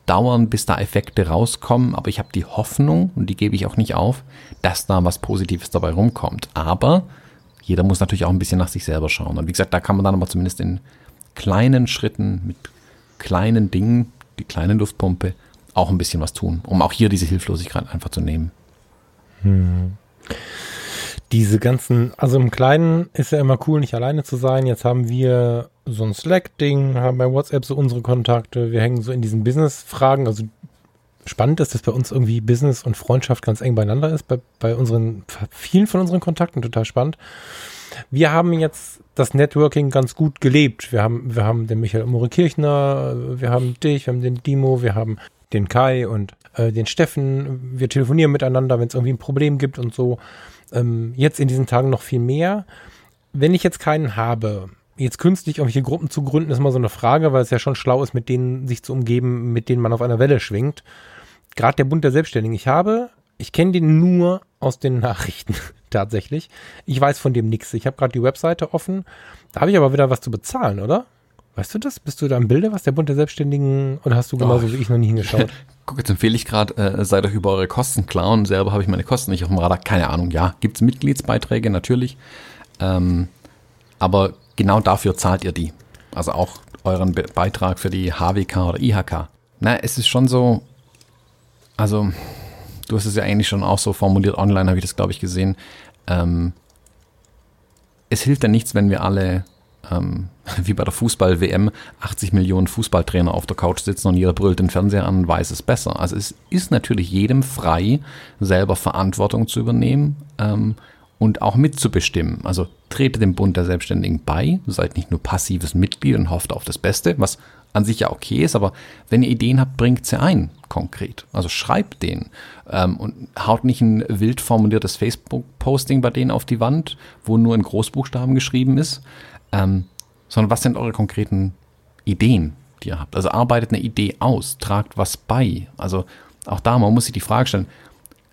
dauern, bis da Effekte rauskommen, aber ich habe die Hoffnung, und die gebe ich auch nicht auf, dass da was Positives dabei rumkommt. Aber jeder muss natürlich auch ein bisschen nach sich selber schauen. Und wie gesagt, da kann man dann aber zumindest in kleinen Schritten, mit kleinen Dingen, die kleine Luftpumpe, auch ein bisschen was tun, um auch hier diese Hilflosigkeit einfach zu nehmen. Hm. Diese ganzen, also im Kleinen ist ja immer cool, nicht alleine zu sein. Jetzt haben wir so ein Slack-Ding, haben bei WhatsApp so unsere Kontakte. Wir hängen so in diesen Business-Fragen. Also spannend ist, dass bei uns irgendwie Business und Freundschaft ganz eng beieinander ist. Bei, bei unseren, vielen von unseren Kontakten total spannend. wir haben jetzt das Networking ganz gut gelebt. Wir haben, wir haben den Michael Mure Kirchner, wir haben dich, wir haben den Dimo, wir haben den Kai und äh, den Steffen. Wir telefonieren miteinander, wenn es irgendwie ein Problem gibt und so. Ähm, jetzt in diesen Tagen noch viel mehr. Wenn ich jetzt keinen habe, jetzt künstlich irgendwelche Gruppen zu gründen, ist immer so eine Frage, weil es ja schon schlau ist, mit denen sich zu umgeben, mit denen man auf einer Welle schwingt. Gerade der Bund der Selbstständigen. Ich habe, ich kenne den nur aus den Nachrichten tatsächlich. Ich weiß von dem nichts. Ich habe gerade die Webseite offen. Da habe ich aber wieder was zu bezahlen, oder? Weißt du das? Bist du da im Bilde, was der Bund der Selbstständigen oder hast du genauso oh, wie ich noch nie hingeschaut? Guck, jetzt empfehle ich gerade, äh, seid euch über eure Kosten klar und selber habe ich meine Kosten nicht auf dem Radar. Keine Ahnung, ja, gibt es Mitgliedsbeiträge natürlich. Ähm, aber genau dafür zahlt ihr die. Also auch euren Be Beitrag für die HWK oder IHK. Na, es ist schon so, also du hast es ja eigentlich schon auch so formuliert, online habe ich das, glaube ich, gesehen. Ähm, es hilft ja nichts, wenn wir alle, ähm, wie bei der Fußball-WM, 80 Millionen Fußballtrainer auf der Couch sitzen und jeder brüllt den Fernseher an und weiß es besser. Also es ist natürlich jedem frei, selber Verantwortung zu übernehmen ähm, und auch mitzubestimmen. Also trete dem Bund der Selbstständigen bei, seid nicht nur passives Mitglied und hofft auf das Beste, was an sich ja okay ist, aber wenn ihr Ideen habt, bringt sie ein, konkret. Also schreibt denen ähm, und haut nicht ein wild formuliertes Facebook-Posting bei denen auf die Wand, wo nur in Großbuchstaben geschrieben ist, ähm, sondern was sind eure konkreten Ideen, die ihr habt? Also arbeitet eine Idee aus, tragt was bei. Also auch da, man muss sich die Frage stellen,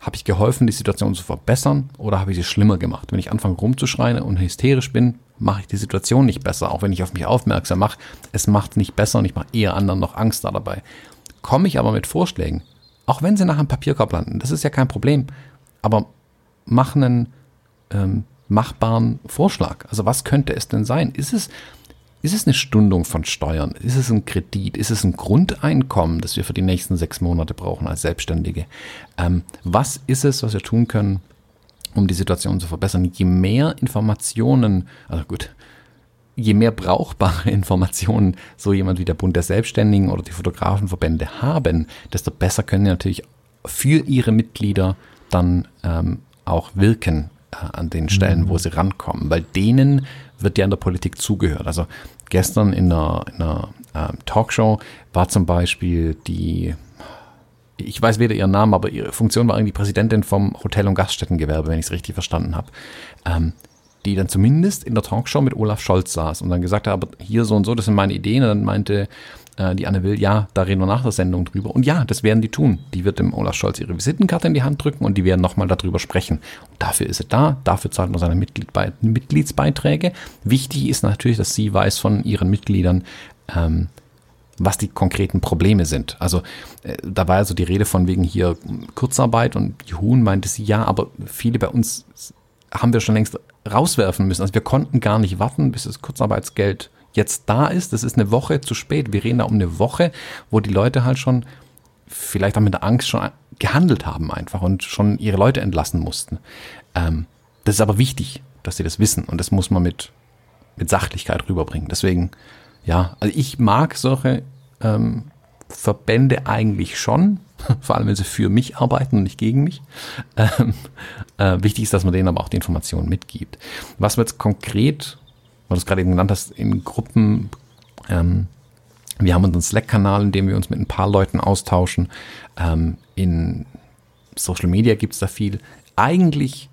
habe ich geholfen, die Situation zu verbessern oder habe ich sie schlimmer gemacht? Wenn ich anfange rumzuschreien und hysterisch bin, mache ich die Situation nicht besser, auch wenn ich auf mich aufmerksam mache. Es macht nicht besser und ich mache eher anderen noch Angst da dabei. Komme ich aber mit Vorschlägen, auch wenn sie nach einem Papierkorb landen, das ist ja kein Problem, aber mach einen ähm, machbaren Vorschlag. Also was könnte es denn sein? Ist es ist es eine Stundung von Steuern? Ist es ein Kredit? Ist es ein Grundeinkommen, das wir für die nächsten sechs Monate brauchen als Selbstständige? Ähm, was ist es, was wir tun können, um die Situation zu verbessern? Je mehr Informationen, also gut, je mehr brauchbare Informationen so jemand wie der Bund der Selbstständigen oder die Fotografenverbände haben, desto besser können die natürlich für ihre Mitglieder dann ähm, auch wirken äh, an den Stellen, mhm. wo sie rankommen, weil denen wird ja in der Politik zugehört. Also gestern in einer, in einer ähm, Talkshow war zum Beispiel die, ich weiß weder ihren Namen, aber ihre Funktion war irgendwie Präsidentin vom Hotel- und Gaststättengewerbe, wenn ich es richtig verstanden habe. Ähm, die dann zumindest in der Talkshow mit Olaf Scholz saß und dann gesagt hat, aber hier so und so, das sind meine Ideen. Und dann meinte äh, die Anne Will, ja, da reden wir nach der Sendung drüber. Und ja, das werden die tun. Die wird dem Olaf Scholz ihre Visitenkarte in die Hand drücken und die werden nochmal darüber sprechen. Und dafür ist sie da, dafür zahlt man seine Mitgliedbe Mitgliedsbeiträge. Wichtig ist natürlich, dass sie weiß von ihren Mitgliedern, ähm, was die konkreten Probleme sind. Also äh, da war also die Rede von wegen hier Kurzarbeit und Juhun meinte sie, ja, aber viele bei uns haben wir schon längst rauswerfen müssen. Also wir konnten gar nicht warten, bis das Kurzarbeitsgeld jetzt da ist. Das ist eine Woche zu spät. Wir reden da um eine Woche, wo die Leute halt schon vielleicht auch mit der Angst schon gehandelt haben einfach und schon ihre Leute entlassen mussten. Ähm, das ist aber wichtig, dass sie das wissen und das muss man mit, mit Sachlichkeit rüberbringen. Deswegen, ja, also ich mag solche ähm, Verbände eigentlich schon, vor allem wenn sie für mich arbeiten und nicht gegen mich. Ähm, äh, wichtig ist, dass man denen aber auch die Informationen mitgibt. Was wir jetzt konkret, weil du es gerade eben genannt hast, in Gruppen, ähm, wir haben unseren Slack-Kanal, in dem wir uns mit ein paar Leuten austauschen. Ähm, in Social Media gibt es da viel. Eigentlich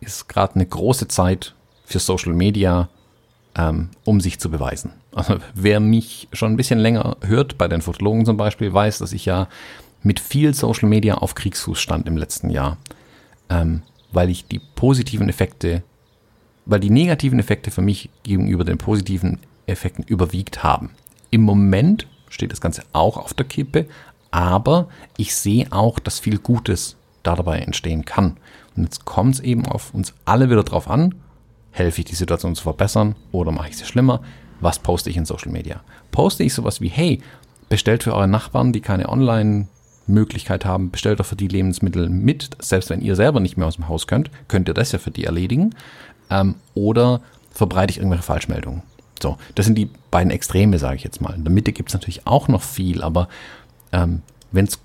ist gerade eine große Zeit für Social Media, ähm, um sich zu beweisen. Also wer mich schon ein bisschen länger hört, bei den Fotologen zum Beispiel, weiß, dass ich ja mit viel Social Media auf Kriegsfuß stand im letzten Jahr, ähm, weil ich die positiven Effekte, weil die negativen Effekte für mich gegenüber den positiven Effekten überwiegt haben. Im Moment steht das Ganze auch auf der Kippe, aber ich sehe auch, dass viel Gutes dabei entstehen kann. Und jetzt kommt es eben auf uns alle wieder drauf an, helfe ich die Situation zu verbessern oder mache ich sie schlimmer? was poste ich in Social Media? Poste ich sowas wie, hey, bestellt für eure Nachbarn, die keine Online-Möglichkeit haben, bestellt doch für die Lebensmittel mit. Selbst wenn ihr selber nicht mehr aus dem Haus könnt, könnt ihr das ja für die erledigen. Ähm, oder verbreite ich irgendwelche Falschmeldungen. So, das sind die beiden Extreme, sage ich jetzt mal. In der Mitte gibt es natürlich auch noch viel, aber ähm, wenn es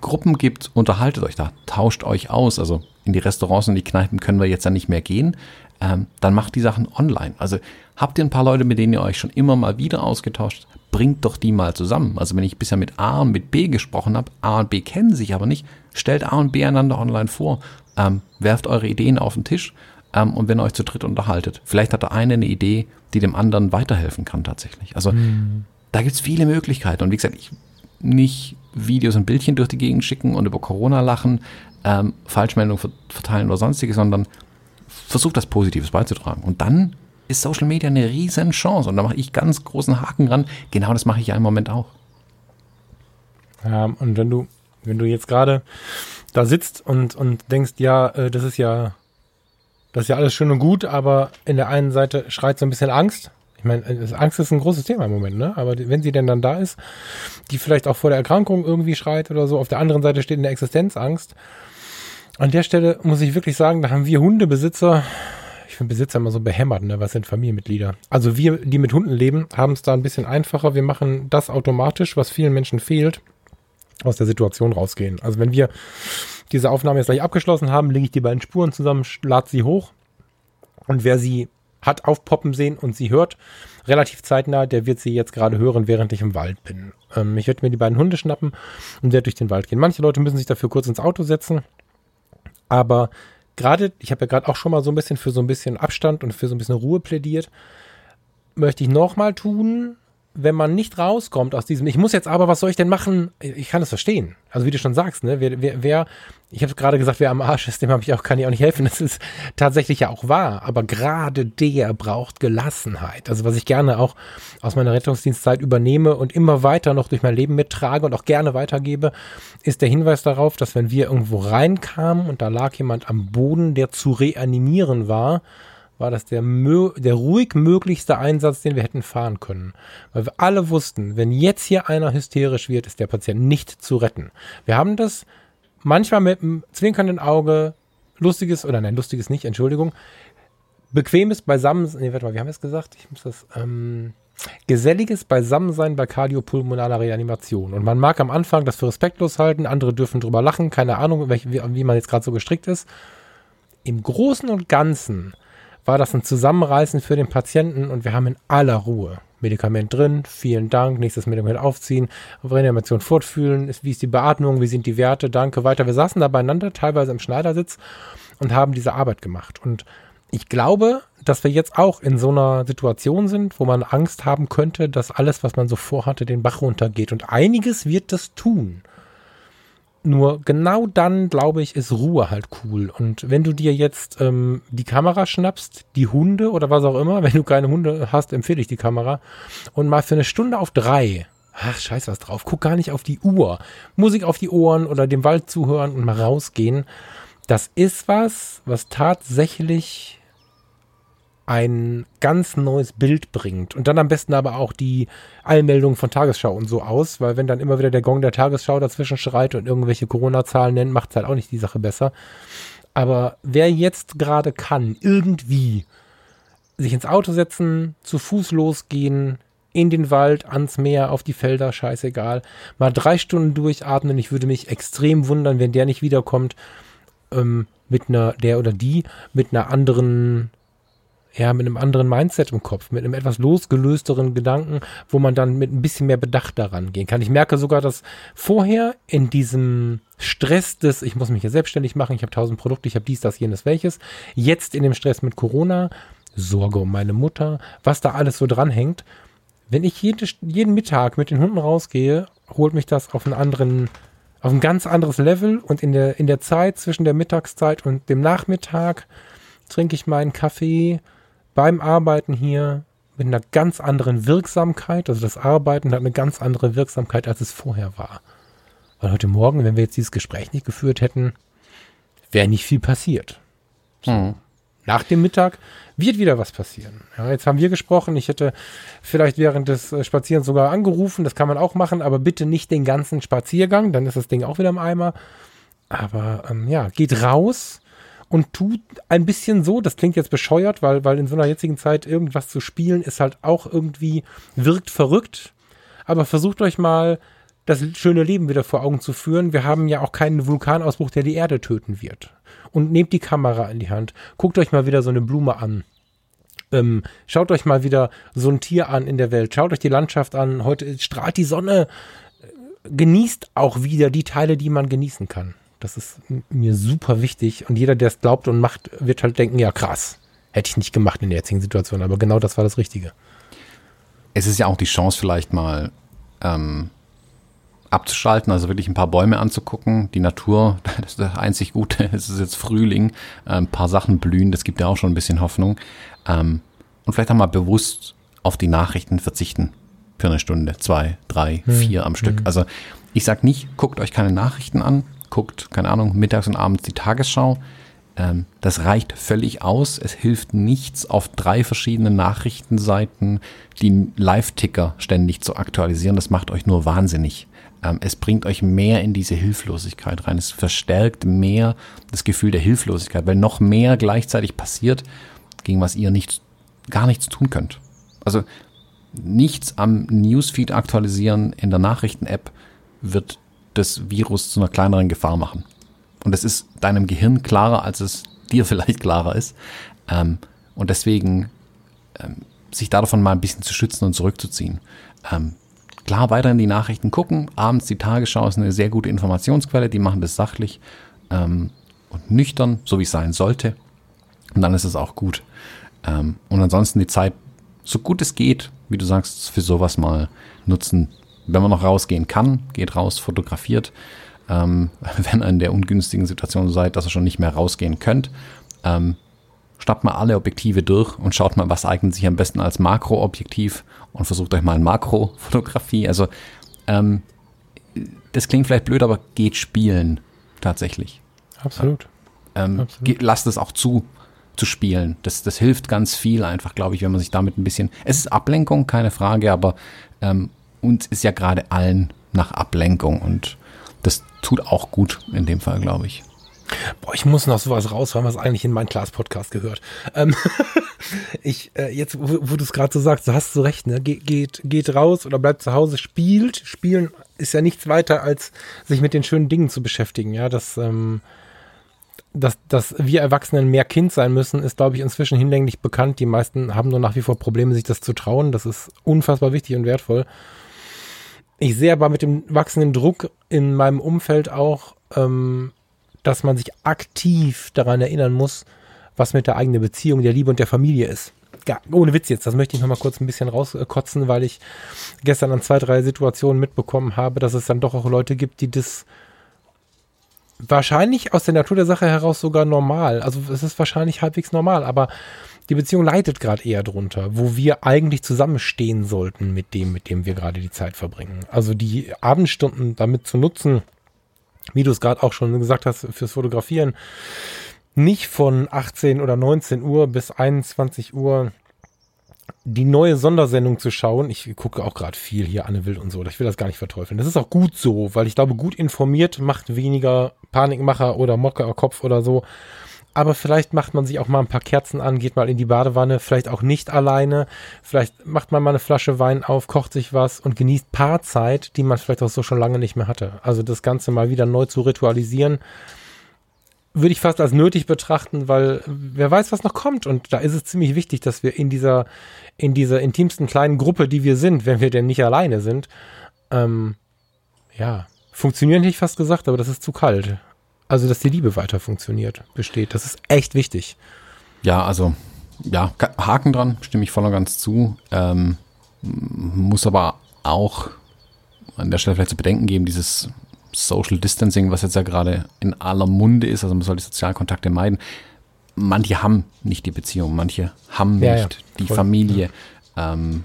Gruppen gibt, unterhaltet euch da, tauscht euch aus. Also in die Restaurants und die Kneipen können wir jetzt ja nicht mehr gehen. Ähm, dann macht die Sachen online. Also habt ihr ein paar Leute, mit denen ihr euch schon immer mal wieder ausgetauscht, bringt doch die mal zusammen. Also wenn ich bisher mit A und mit B gesprochen habe, A und B kennen sich aber nicht, stellt A und B einander online vor, ähm, werft eure Ideen auf den Tisch ähm, und wenn ihr euch zu dritt unterhaltet, vielleicht hat der eine eine Idee, die dem anderen weiterhelfen kann tatsächlich. Also mhm. da gibt's viele Möglichkeiten und wie gesagt, ich nicht Videos und Bildchen durch die Gegend schicken und über Corona lachen, ähm, Falschmeldungen verteilen oder sonstiges, sondern versucht das Positives beizutragen. Und dann ist Social Media eine riesen Chance. Und da mache ich ganz großen Haken ran. Genau das mache ich ja im Moment auch. Ja, und wenn du, wenn du jetzt gerade da sitzt und, und denkst, ja, äh, das ist ja, das ist ja alles schön und gut, aber in der einen Seite schreit so ein bisschen Angst. Ich meine, äh, Angst ist ein großes Thema im Moment, ne? Aber wenn sie denn dann da ist, die vielleicht auch vor der Erkrankung irgendwie schreit oder so, auf der anderen Seite steht in der Existenzangst. An der Stelle muss ich wirklich sagen, da haben wir Hundebesitzer finde Besitzer immer so behämmert, ne? Was sind Familienmitglieder? Also wir, die mit Hunden leben, haben es da ein bisschen einfacher. Wir machen das automatisch, was vielen Menschen fehlt, aus der Situation rausgehen. Also wenn wir diese Aufnahme jetzt gleich abgeschlossen haben, lege ich die beiden Spuren zusammen, lade sie hoch. Und wer sie hat aufpoppen sehen und sie hört, relativ zeitnah, der wird sie jetzt gerade hören, während ich im Wald bin. Ähm, ich werde mir die beiden Hunde schnappen und werde durch den Wald gehen. Manche Leute müssen sich dafür kurz ins Auto setzen, aber gerade, ich habe ja gerade auch schon mal so ein bisschen für so ein bisschen Abstand und für so ein bisschen Ruhe plädiert, möchte ich nochmal tun, wenn man nicht rauskommt aus diesem, ich muss jetzt aber, was soll ich denn machen? Ich kann es verstehen. Also wie du schon sagst, ne, wer, wer, wer ich habe gerade gesagt, wer am Arsch ist, dem habe ich auch, kann ich auch nicht helfen. Das ist tatsächlich ja auch wahr. Aber gerade der braucht Gelassenheit. Also was ich gerne auch aus meiner Rettungsdienstzeit übernehme und immer weiter noch durch mein Leben mittrage und auch gerne weitergebe, ist der Hinweis darauf, dass wenn wir irgendwo reinkamen und da lag jemand am Boden, der zu reanimieren war, war das der, der ruhig möglichste Einsatz, den wir hätten fahren können. Weil wir alle wussten, wenn jetzt hier einer hysterisch wird, ist der Patient nicht zu retten. Wir haben das manchmal mit einem zwinkernden Auge, lustiges, oder nein, lustiges nicht, Entschuldigung, bequemes Beisammen, nee, warte mal, wie haben wir es gesagt? Ich muss das, ähm, geselliges Beisammensein bei kardiopulmonaler Reanimation. Und man mag am Anfang das für respektlos halten, andere dürfen drüber lachen, keine Ahnung, wie man jetzt gerade so gestrickt ist. Im Großen und Ganzen war das ein Zusammenreißen für den Patienten und wir haben in aller Ruhe Medikament drin, vielen Dank, nächstes Medikament aufziehen, Reanimation fortfühlen, wie ist die Beatmung, wie sind die Werte, danke, weiter. Wir saßen da beieinander, teilweise im Schneidersitz und haben diese Arbeit gemacht. Und ich glaube, dass wir jetzt auch in so einer Situation sind, wo man Angst haben könnte, dass alles, was man so vorhatte, den Bach runtergeht. Und einiges wird das tun. Nur genau dann, glaube ich, ist Ruhe halt cool. Und wenn du dir jetzt ähm, die Kamera schnappst, die Hunde oder was auch immer, wenn du keine Hunde hast, empfehle ich die Kamera. Und mal für eine Stunde auf drei, ach scheiß was drauf, guck gar nicht auf die Uhr. Musik auf die Ohren oder dem Wald zuhören und mal rausgehen. Das ist was, was tatsächlich ein ganz neues Bild bringt. Und dann am besten aber auch die Allmeldungen von Tagesschau und so aus, weil wenn dann immer wieder der Gong der Tagesschau dazwischen schreit und irgendwelche Corona-Zahlen nennt, macht es halt auch nicht die Sache besser. Aber wer jetzt gerade kann, irgendwie sich ins Auto setzen, zu Fuß losgehen, in den Wald, ans Meer, auf die Felder, scheißegal, mal drei Stunden durchatmen. Ich würde mich extrem wundern, wenn der nicht wiederkommt, ähm, mit einer, der oder die, mit einer anderen ja, mit einem anderen Mindset im Kopf, mit einem etwas losgelösteren Gedanken, wo man dann mit ein bisschen mehr Bedacht daran gehen kann. Ich merke sogar, dass vorher in diesem Stress des, ich muss mich hier selbstständig machen, ich habe tausend Produkte, ich habe dies, das, jenes, welches, jetzt in dem Stress mit Corona, Sorge um meine Mutter, was da alles so dranhängt. Wenn ich jede, jeden Mittag mit den Hunden rausgehe, holt mich das auf einen anderen, auf ein ganz anderes Level und in der, in der Zeit zwischen der Mittagszeit und dem Nachmittag trinke ich meinen Kaffee, beim Arbeiten hier mit einer ganz anderen Wirksamkeit. Also das Arbeiten hat eine ganz andere Wirksamkeit, als es vorher war. Weil heute Morgen, wenn wir jetzt dieses Gespräch nicht geführt hätten, wäre nicht viel passiert. So. Hm. Nach dem Mittag wird wieder was passieren. Ja, jetzt haben wir gesprochen. Ich hätte vielleicht während des äh, Spazierens sogar angerufen. Das kann man auch machen, aber bitte nicht den ganzen Spaziergang. Dann ist das Ding auch wieder im Eimer. Aber ähm, ja, geht raus, und tut ein bisschen so, das klingt jetzt bescheuert, weil, weil in so einer jetzigen Zeit irgendwas zu spielen ist halt auch irgendwie, wirkt verrückt. Aber versucht euch mal das schöne Leben wieder vor Augen zu führen. Wir haben ja auch keinen Vulkanausbruch, der die Erde töten wird. Und nehmt die Kamera in die Hand. Guckt euch mal wieder so eine Blume an. Ähm, schaut euch mal wieder so ein Tier an in der Welt. Schaut euch die Landschaft an. Heute strahlt die Sonne. Genießt auch wieder die Teile, die man genießen kann. Das ist mir super wichtig. Und jeder, der es glaubt und macht, wird halt denken, ja krass, hätte ich nicht gemacht in der jetzigen Situation. Aber genau das war das Richtige. Es ist ja auch die Chance vielleicht mal ähm, abzuschalten, also wirklich ein paar Bäume anzugucken. Die Natur, das ist das einzig Gute. Es ist jetzt Frühling, äh, ein paar Sachen blühen, das gibt ja auch schon ein bisschen Hoffnung. Ähm, und vielleicht auch mal bewusst auf die Nachrichten verzichten. Für eine Stunde, zwei, drei, hm. vier am Stück. Hm. Also ich sag nicht, guckt euch keine Nachrichten an, guckt, keine Ahnung, mittags und abends die Tagesschau. Ähm, das reicht völlig aus. Es hilft nichts, auf drei verschiedenen Nachrichtenseiten die Live-Ticker ständig zu aktualisieren. Das macht euch nur wahnsinnig. Ähm, es bringt euch mehr in diese Hilflosigkeit rein. Es verstärkt mehr das Gefühl der Hilflosigkeit, weil noch mehr gleichzeitig passiert, gegen was ihr nicht, gar nichts tun könnt. Also nichts am Newsfeed aktualisieren in der Nachrichten-App wird das Virus zu einer kleineren Gefahr machen. Und es ist deinem Gehirn klarer, als es dir vielleicht klarer ist. Ähm, und deswegen ähm, sich davon mal ein bisschen zu schützen und zurückzuziehen. Ähm, klar, weiter in die Nachrichten gucken. Abends die Tagesschau ist eine sehr gute Informationsquelle. Die machen das sachlich ähm, und nüchtern, so wie es sein sollte. Und dann ist es auch gut. Ähm, und ansonsten die Zeit, so gut es geht, wie du sagst, für sowas mal nutzen. Wenn man noch rausgehen kann, geht raus, fotografiert ähm, wenn ihr in der ungünstigen Situation seid, dass ihr schon nicht mehr rausgehen könnt. Ähm, schnappt mal alle Objektive durch und schaut mal, was eignet sich am besten als Makroobjektiv und versucht euch mal ein Makrofotografie. Also ähm, das klingt vielleicht blöd, aber geht spielen tatsächlich. Absolut. Ähm, Absolut. Lasst es auch zu, zu spielen. Das, das hilft ganz viel einfach, glaube ich, wenn man sich damit ein bisschen. Es ist Ablenkung, keine Frage, aber ähm, uns ist ja gerade allen nach Ablenkung und das tut auch gut in dem Fall, glaube ich. Boah, ich muss noch sowas raus, weil man es eigentlich in meinem Class-Podcast gehört. Ähm, ich, äh, jetzt, wo, wo du es gerade so sagst, du hast so recht, ne? Ge geht, geht raus oder bleibt zu Hause, spielt. Spielen ist ja nichts weiter, als sich mit den schönen Dingen zu beschäftigen, ja. Das, ähm, dass, dass wir Erwachsenen mehr Kind sein müssen, ist, glaube ich, inzwischen hinlänglich bekannt. Die meisten haben nur nach wie vor Probleme, sich das zu trauen. Das ist unfassbar wichtig und wertvoll. Ich sehe aber mit dem wachsenden Druck in meinem Umfeld auch, ähm, dass man sich aktiv daran erinnern muss, was mit der eigenen Beziehung, der Liebe und der Familie ist. Ja, ohne Witz jetzt, das möchte ich noch mal kurz ein bisschen rauskotzen, weil ich gestern an zwei, drei Situationen mitbekommen habe, dass es dann doch auch Leute gibt, die das wahrscheinlich aus der Natur der Sache heraus sogar normal, also es ist wahrscheinlich halbwegs normal, aber die Beziehung leidet gerade eher drunter, wo wir eigentlich zusammenstehen sollten mit dem, mit dem wir gerade die Zeit verbringen. Also die Abendstunden damit zu nutzen, wie du es gerade auch schon gesagt hast, fürs Fotografieren, nicht von 18 oder 19 Uhr bis 21 Uhr die neue Sondersendung zu schauen. Ich gucke auch gerade viel hier Anne Will und so. Ich will das gar nicht verteufeln. Das ist auch gut so, weil ich glaube, gut informiert macht weniger Panikmacher oder Mockerkopf oder so aber vielleicht macht man sich auch mal ein paar Kerzen an, geht mal in die Badewanne, vielleicht auch nicht alleine, vielleicht macht man mal eine Flasche Wein auf, kocht sich was und genießt Paarzeit, die man vielleicht auch so schon lange nicht mehr hatte. Also das Ganze mal wieder neu zu ritualisieren, würde ich fast als nötig betrachten, weil wer weiß, was noch kommt. Und da ist es ziemlich wichtig, dass wir in dieser, in dieser intimsten kleinen Gruppe, die wir sind, wenn wir denn nicht alleine sind, ähm, ja, funktionieren hätte ich fast gesagt, aber das ist zu kalt. Also, dass die Liebe weiter funktioniert, besteht. Das ist echt wichtig. Ja, also, ja, Haken dran, stimme ich voll und ganz zu. Ähm, muss aber auch an der Stelle vielleicht zu bedenken geben, dieses Social Distancing, was jetzt ja gerade in aller Munde ist, also man soll die Sozialkontakte meiden. Manche haben nicht die Beziehung, manche haben ja, nicht ja, die Familie. Ja. Ähm,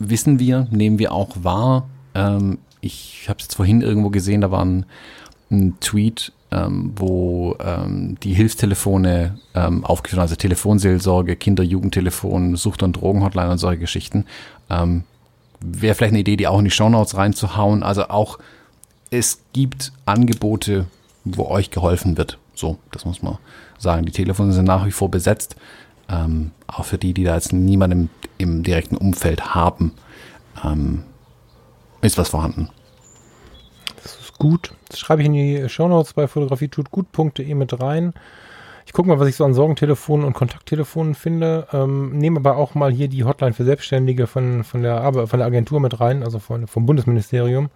wissen wir, nehmen wir auch wahr. Ähm, ich habe es jetzt vorhin irgendwo gesehen, da waren einen Tweet, ähm, wo ähm, die Hilfstelefone ähm, aufgeführt also Telefonseelsorge, Kinder-, Jugendtelefon, Sucht- und Drogenhotline und solche Geschichten. Ähm, Wäre vielleicht eine Idee, die auch in die Shownotes reinzuhauen. Also auch, es gibt Angebote, wo euch geholfen wird. So, das muss man sagen. Die Telefone sind nach wie vor besetzt. Ähm, auch für die, die da jetzt niemanden im, im direkten Umfeld haben. Ähm, ist was vorhanden. Gut. Das schreibe ich in die Shownotes bei fotografietutgut.de mit rein. Ich gucke mal, was ich so an Sorgentelefonen und Kontakttelefonen finde. Ähm, nehme aber auch mal hier die Hotline für Selbstständige von, von, der, von der Agentur mit rein, also von, vom Bundesministerium.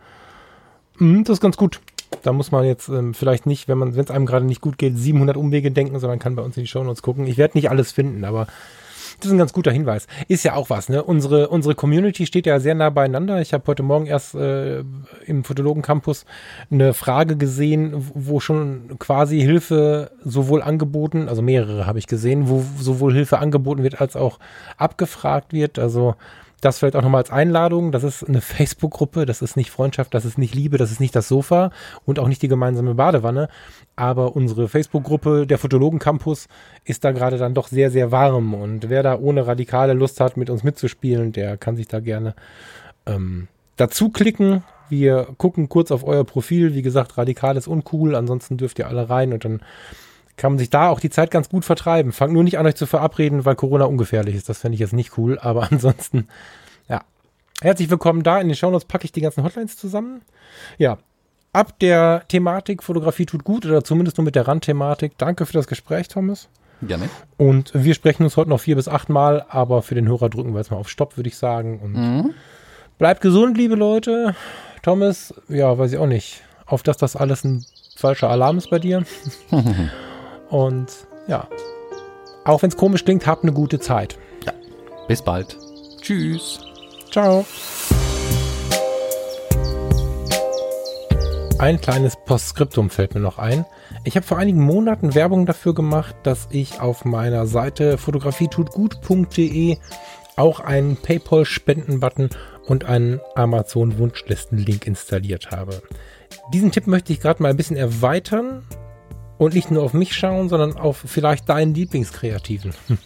Mm, das ist ganz gut. Da muss man jetzt ähm, vielleicht nicht, wenn man, wenn es einem gerade nicht gut geht, 700 Umwege denken, sondern kann bei uns in die Shownotes gucken. Ich werde nicht alles finden, aber das ist ein ganz guter Hinweis. Ist ja auch was, ne? Unsere, unsere Community steht ja sehr nah beieinander. Ich habe heute Morgen erst äh, im Fotologen Campus eine Frage gesehen, wo schon quasi Hilfe sowohl angeboten, also mehrere habe ich gesehen, wo sowohl Hilfe angeboten wird als auch abgefragt wird. Also das vielleicht auch nochmal als Einladung. Das ist eine Facebook-Gruppe. Das ist nicht Freundschaft, das ist nicht Liebe, das ist nicht das Sofa und auch nicht die gemeinsame Badewanne. Aber unsere Facebook-Gruppe, der Fotologen Campus, ist da gerade dann doch sehr, sehr warm. Und wer da ohne radikale Lust hat, mit uns mitzuspielen, der kann sich da gerne ähm, dazu klicken. Wir gucken kurz auf euer Profil. Wie gesagt, radikal ist uncool. Ansonsten dürft ihr alle rein und dann kann man sich da auch die Zeit ganz gut vertreiben. Fangt nur nicht an, euch zu verabreden, weil Corona ungefährlich ist. Das fände ich jetzt nicht cool. Aber ansonsten, ja. Herzlich willkommen da. In den Shownotes packe ich die ganzen Hotlines zusammen. Ja. Ab der Thematik Fotografie tut gut oder zumindest nur mit der Randthematik. Danke für das Gespräch, Thomas. Gerne. Und wir sprechen uns heute noch vier bis acht Mal, aber für den Hörer drücken wir jetzt mal auf Stopp, würde ich sagen. Und mhm. bleibt gesund, liebe Leute. Thomas, ja, weiß ich auch nicht. Auf dass das alles ein falscher Alarm ist bei dir. Und ja, auch wenn es komisch klingt, habt eine gute Zeit. Ja. Bis bald. Tschüss. Ciao. Ein kleines Postskriptum fällt mir noch ein. Ich habe vor einigen Monaten Werbung dafür gemacht, dass ich auf meiner Seite fotografietutgut.de auch einen PayPal-Spenden-Button und einen Amazon-Wunschlisten-Link installiert habe. Diesen Tipp möchte ich gerade mal ein bisschen erweitern und nicht nur auf mich schauen, sondern auf vielleicht deinen Lieblingskreativen.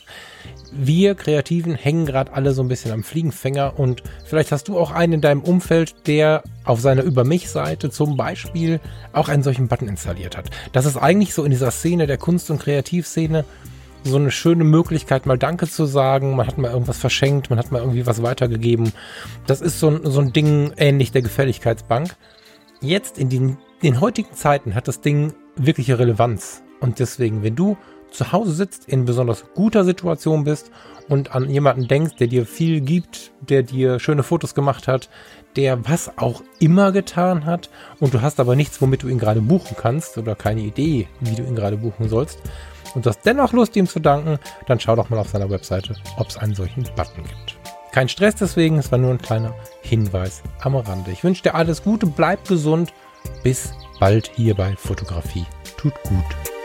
Wir Kreativen hängen gerade alle so ein bisschen am Fliegenfänger und vielleicht hast du auch einen in deinem Umfeld, der auf seiner Über mich-Seite zum Beispiel auch einen solchen Button installiert hat. Das ist eigentlich so in dieser Szene der Kunst- und Kreativszene so eine schöne Möglichkeit, mal Danke zu sagen. Man hat mal irgendwas verschenkt, man hat mal irgendwie was weitergegeben. Das ist so ein, so ein Ding ähnlich der Gefälligkeitsbank. Jetzt in den, den heutigen Zeiten hat das Ding wirkliche Relevanz. Und deswegen, wenn du zu Hause sitzt, in besonders guter Situation bist und an jemanden denkst, der dir viel gibt, der dir schöne Fotos gemacht hat, der was auch immer getan hat und du hast aber nichts, womit du ihn gerade buchen kannst oder keine Idee, wie du ihn gerade buchen sollst und du hast dennoch Lust, ihm zu danken, dann schau doch mal auf seiner Webseite, ob es einen solchen Button gibt. Kein Stress deswegen, es war nur ein kleiner Hinweis am Rande. Ich wünsche dir alles Gute, bleib gesund, bis bald hier bei Fotografie. Tut gut.